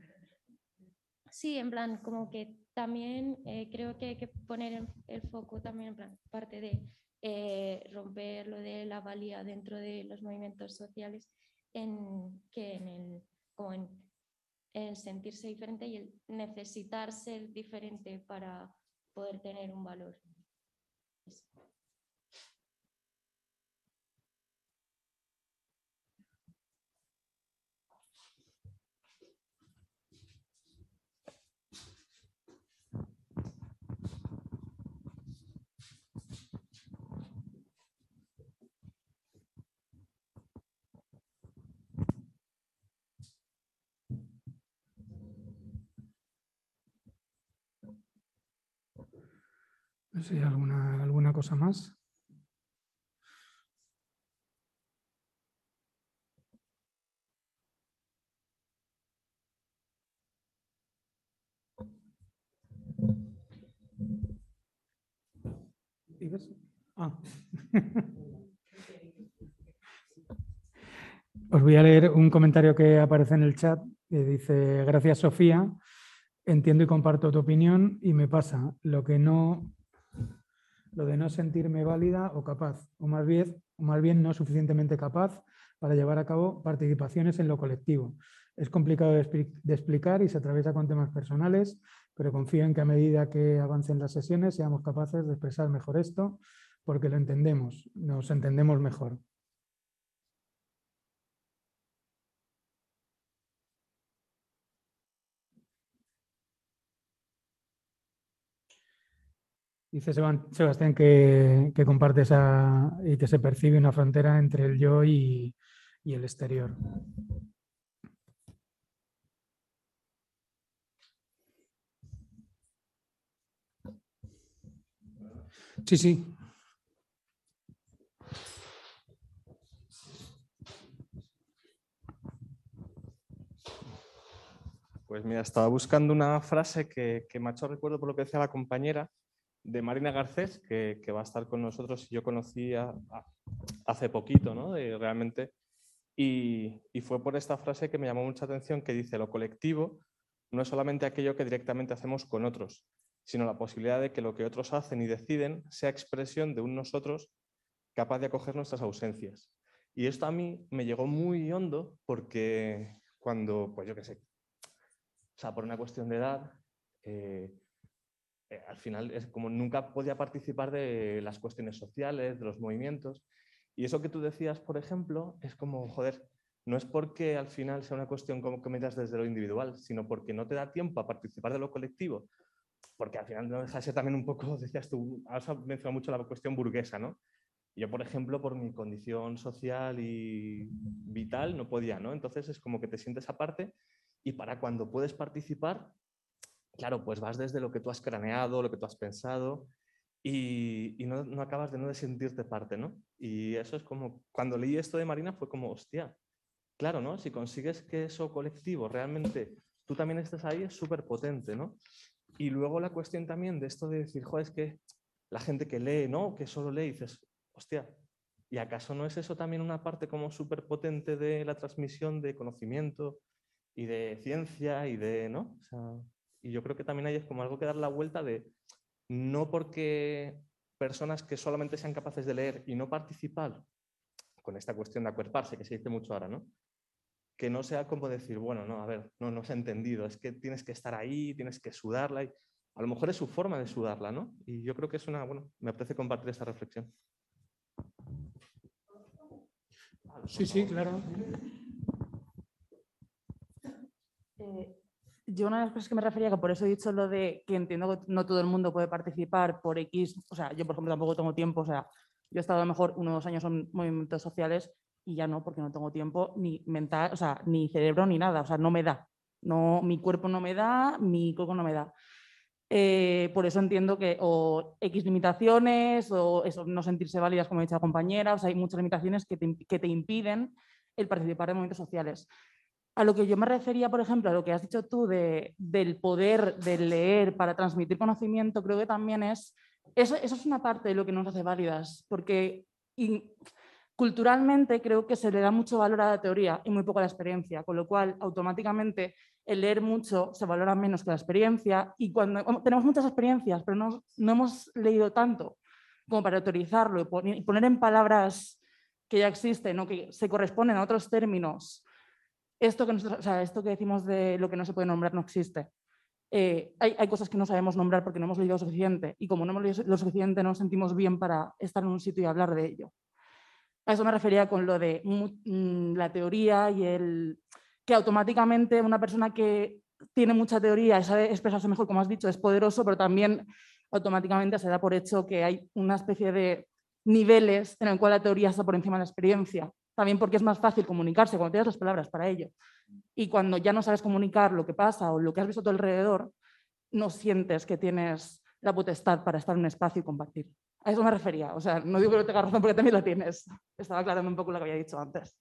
sí, en plan, como que también eh, creo que hay que poner el, foco también, en plan, parte de eh, romper lo de la valía dentro de los movimientos sociales, en que en el, como en el sentirse diferente y el necesitar ser diferente para poder tener un valor. No sé, ¿alguna, alguna cosa más? Ah. Os voy a leer un comentario que aparece en el chat que dice, gracias Sofía, entiendo y comparto tu opinión y me pasa lo que no lo de no sentirme válida o capaz, o más bien, más bien no suficientemente capaz para llevar a cabo participaciones en lo colectivo. Es complicado de, explicar y se atraviesa con temas personales, pero confío en que a medida que avancen las sesiones seamos capaces de expresar mejor esto, porque lo entendemos, nos entendemos mejor. Dice Sebastián que, comparte esa y que se percibe una frontera entre el yo y, el exterior. Sí, sí. Pues mira, estaba buscando una frase que, que me ha hecho recuerdo por lo que decía la compañera, de Marina Garcés, que, va a estar con nosotros. Yo conocí hace poquito, ¿no? Realmente Y, y fue por esta frase que me llamó mucha atención que dice, lo colectivo no es solamente aquello que directamente hacemos con otros, sino la posibilidad de que lo que otros hacen y deciden sea expresión de un nosotros capaz de acoger nuestras ausencias. Y esto a mí me llegó muy hondo porque cuando, pues yo qué sé, o sea, por una cuestión de edad, eh, eh, al final es como nunca podía participar de las cuestiones sociales, de los movimientos. Y eso que tú decías, por ejemplo, es como, joder, no es porque al final sea una cuestión como que metas desde lo individual, sino porque no te da tiempo a participar de lo colectivo, porque al final no deja de ser también un poco, decías tú, has mencionado mucho la cuestión burguesa, ¿no? Yo, por ejemplo, por mi condición social y vital, no podía, ¿no? Entonces es como que te sientes aparte y para cuando puedes participar, claro, pues vas desde lo que tú has craneado, lo que tú has pensado y, no, acabas de no de sentirte parte, ¿no? Y eso es como, cuando leí esto de Marina fue como, hostia, claro, ¿no? Si consigues que eso colectivo realmente tú también estés ahí, es súper potente, ¿no? Y luego la cuestión también de esto de decir, joder, es que la gente que lee, ¿no? Que solo lee, dices, hostia, ¿y acaso no es eso también una parte como súper potente de la transmisión de conocimiento y de ciencia y de, ¿no? O sea, y yo creo que también hay es como algo que dar la vuelta de, no porque personas que solamente sean capaces de leer y no participar con esta cuestión de acuerparse, que se dice mucho ahora, ¿no? que no sea como decir, bueno, no, a ver, no, no se ha entendido, es que tienes que estar ahí, tienes que sudarla. Y a lo mejor es su forma de sudarla, ¿no? Y yo creo que es una, bueno, me apetece compartir esta reflexión. Sí, sí, claro. Eh, yo una de las cosas que me refería, que por eso he dicho lo de que entiendo que no todo el mundo puede participar por X, o sea, yo por ejemplo tampoco tengo tiempo, o sea, yo he estado a lo mejor unos dos años en movimientos sociales y ya no, porque no tengo tiempo ni mental, o sea, ni cerebro ni nada, o sea, no me da. No, mi cuerpo no me da, mi coco no me da. Eh, por eso entiendo que o X limitaciones o eso, no sentirse válidas, como ha dicho la compañera, o sea, hay muchas limitaciones que que te impiden el participar en movimientos sociales. A lo que yo me refería, por ejemplo, a lo que has dicho tú de, del poder de leer para transmitir conocimiento, creo que también es, eso, es una parte de lo que nos hace válidas, porque culturalmente creo que se le da mucho valor a la teoría y muy poco a la experiencia, con lo cual automáticamente el leer mucho se valora menos que la experiencia y cuando tenemos muchas experiencias pero no, no hemos leído tanto como para autorizarlo y poner en palabras que ya existen o que se corresponden a otros términos, esto que, nosotros, o sea, esto que decimos de lo que no se puede nombrar no existe. Eh, hay, hay, cosas que no sabemos nombrar porque no hemos leído lo suficiente y como no hemos leído lo suficiente no nos sentimos bien para estar en un sitio y hablar de ello. A eso me refería con lo de mm, la teoría y el que automáticamente una persona que tiene mucha teoría y sabe expresarse mejor, como has dicho, es poderoso, pero también automáticamente se da por hecho que hay una especie de niveles en el cual la teoría está por encima de la experiencia. También porque es más fácil comunicarse cuando tienes las palabras para ello. Y cuando ya no sabes comunicar lo que pasa o lo que has visto a tu alrededor, no sientes que tienes la potestad para estar en un espacio y compartir. A eso me refería. O sea, no digo que no tengas razón porque también lo tienes. Estaba aclarando un poco lo que había dicho antes.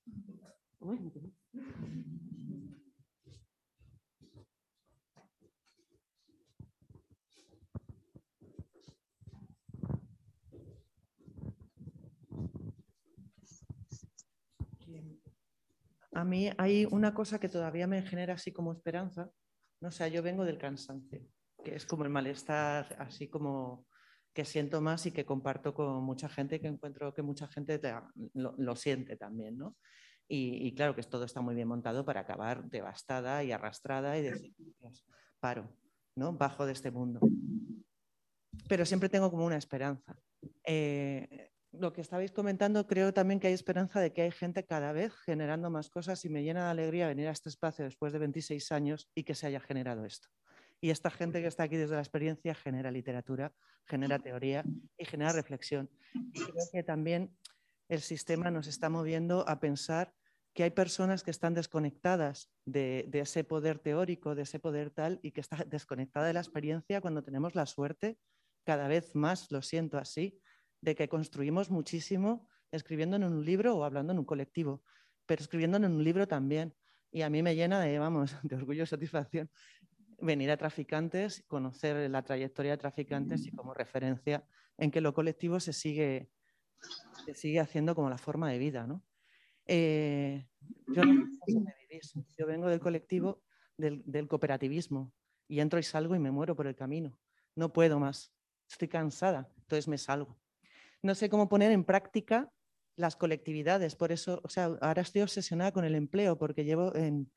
A mí hay una cosa que todavía me genera así como esperanza. No sé, yo vengo del cansancio, que es como el malestar así como que siento más y que comparto con mucha gente, que encuentro que mucha gente lo, siente también, ¿no? Y, claro que todo está muy bien montado para acabar devastada y arrastrada y decir, paro, ¿no? Bajo de este mundo. Pero siempre tengo como una esperanza. Eh, lo que estabais comentando, creo también que hay esperanza de que hay gente cada vez generando más cosas y me llena de alegría venir a este espacio después de 26 años y que se haya generado esto. Y esta gente que está aquí desde la experiencia genera literatura, genera teoría y genera reflexión. Y creo que también el sistema nos está moviendo a pensar que hay personas que están desconectadas de, ese poder teórico, de ese poder tal, y que está desconectada de la experiencia cuando tenemos la suerte, cada vez más lo siento así, de que construimos muchísimo escribiendo en un libro o hablando en un colectivo, pero escribiendo en un libro también. Y a mí me llena de, vamos, de orgullo y satisfacción venir a traficantes, conocer la trayectoria de traficantes y como referencia en que lo colectivo se sigue, se sigue haciendo como la forma de vida. ¿no? Eh, yo, vengo del colectivo del, del cooperativismo y entro y salgo y me muero por el camino. No puedo más, estoy cansada, entonces me salgo. No sé cómo poner en práctica las colectividades, por eso, o sea, ahora estoy obsesionada con el empleo porque llevo en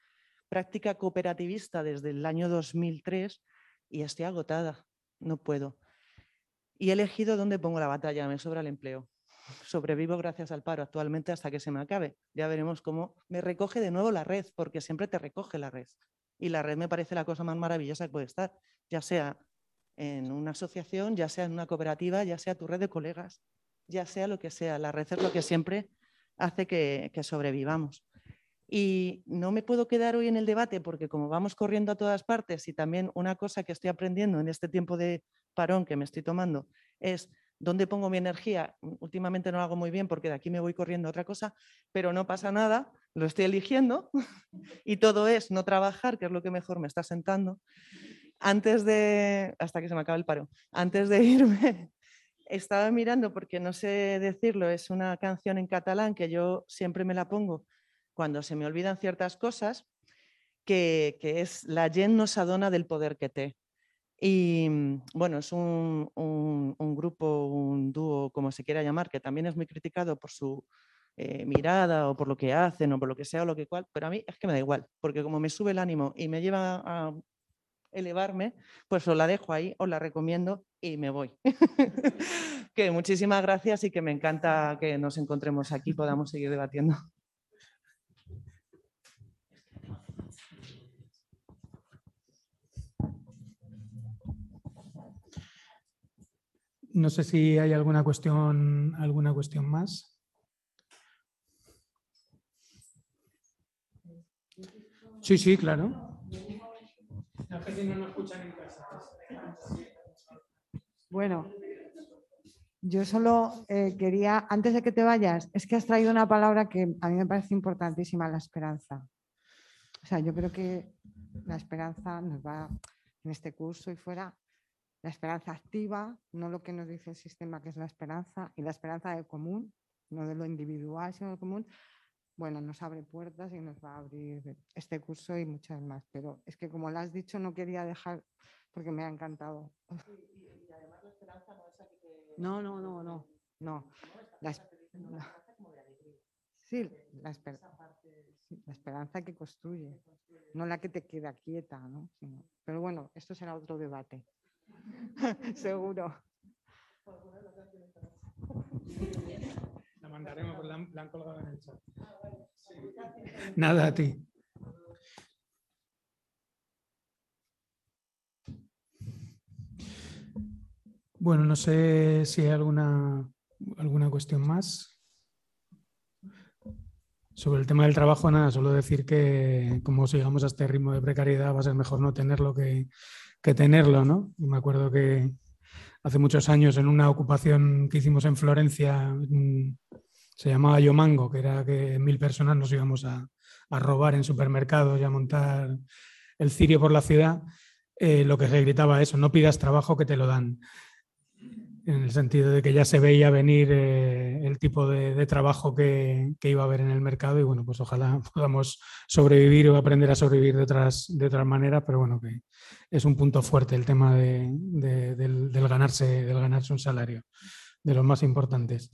práctica cooperativista desde el año 2003 y estoy agotada, no puedo. Y he elegido dónde pongo la batalla, me sobra el empleo. Sobrevivo gracias al paro actualmente hasta que se me acabe. Ya veremos cómo me recoge de nuevo la red, porque siempre te recoge la red. Y la red me parece la cosa más maravillosa que puede estar, ya sea en una asociación, ya sea en una cooperativa, ya sea tu red de colegas, ya sea lo que sea. La red es lo que siempre hace que, que sobrevivamos. Y no me puedo quedar hoy en el debate porque como vamos corriendo a todas partes y también una cosa que estoy aprendiendo en este tiempo de parón que me estoy tomando es dónde pongo mi energía. Últimamente no lo hago muy bien porque de aquí me voy corriendo a otra cosa, pero no pasa nada, lo estoy eligiendo y todo es no trabajar, que es lo que mejor me está sentando. Antes de, hasta que se me acabe el paro, antes de irme, estaba mirando porque no sé decirlo, es una canción en catalán que yo siempre me la pongo cuando se me olvidan ciertas cosas, que, es la gent no s'adona del poder que té. Y mm, bueno, es un, grupo, un dúo, como se quiera llamar, que también es muy criticado por su eh, mirada o por lo que hacen o por lo que sea o lo que cual, pero a mí es que me da igual, porque como me sube el ánimo y me lleva a elevarme, pues os la dejo ahí, os la recomiendo y me voy. que muchísimas gracias y que me encanta que nos encontremos aquí podamos seguir debatiendo. No sé si hay alguna cuestión, alguna cuestión más. Sí, sí, claro. Bueno, yo solo eh, quería, antes de que te vayas, es que has traído una palabra que a mí me parece importantísima, la esperanza. O sea, yo creo que la esperanza nos va en este curso y fuera la esperanza activa, no lo que nos dice el sistema que es la esperanza, y la esperanza del común, no de lo individual, sino del común, bueno, nos abre puertas y nos va a abrir este curso y muchas más. Pero es que como lo has dicho, no quería dejar, porque me ha encantado. No, no, no, no, no. La, sí, la, la esperanza que construye, no la que te queda quieta, ¿no? pero bueno, esto será otro debate. Seguro. Mandaremos, la, la han colgado en el chat. Nada a ti. Bueno, no sé si hay alguna, alguna cuestión más. Sobre el tema del trabajo, nada, solo decir que como sigamos a este ritmo de precariedad va a ser mejor no tenerlo que, que tenerlo, ¿no? me acuerdo que hace muchos años en una ocupación que hicimos en Florencia, se llamaba Yomango, que era que mil personas nos íbamos a, robar en supermercados y a montar el cirio por la ciudad, eh, lo que se gritaba eso, no pidas trabajo que te lo dan en el sentido de que ya se veía venir eh, el tipo de, trabajo que, iba a haber en el mercado y bueno, pues ojalá podamos sobrevivir o aprender a sobrevivir de otras, de otras maneras, pero bueno, que es un punto fuerte el tema del, ganarse, del ganarse un salario, de los más importantes.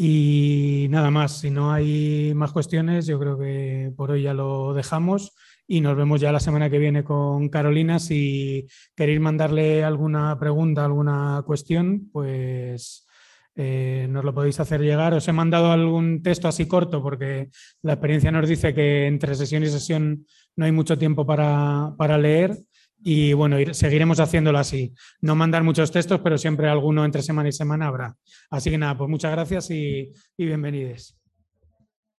Y nada más, si no hay más cuestiones, yo creo que por hoy ya lo dejamos y nos vemos ya la semana que viene con Carolina. Si queréis mandarle alguna pregunta, alguna cuestión, pues eh, nos lo podéis hacer llegar. Os he mandado algún texto así corto porque la experiencia nos dice que entre sesión y sesión no hay mucho tiempo para, leer. Y bueno, seguiremos haciéndolo así. No mandar muchos textos, pero siempre alguno entre semana y semana habrá. Así que nada, pues muchas gracias y, y bienvenidos.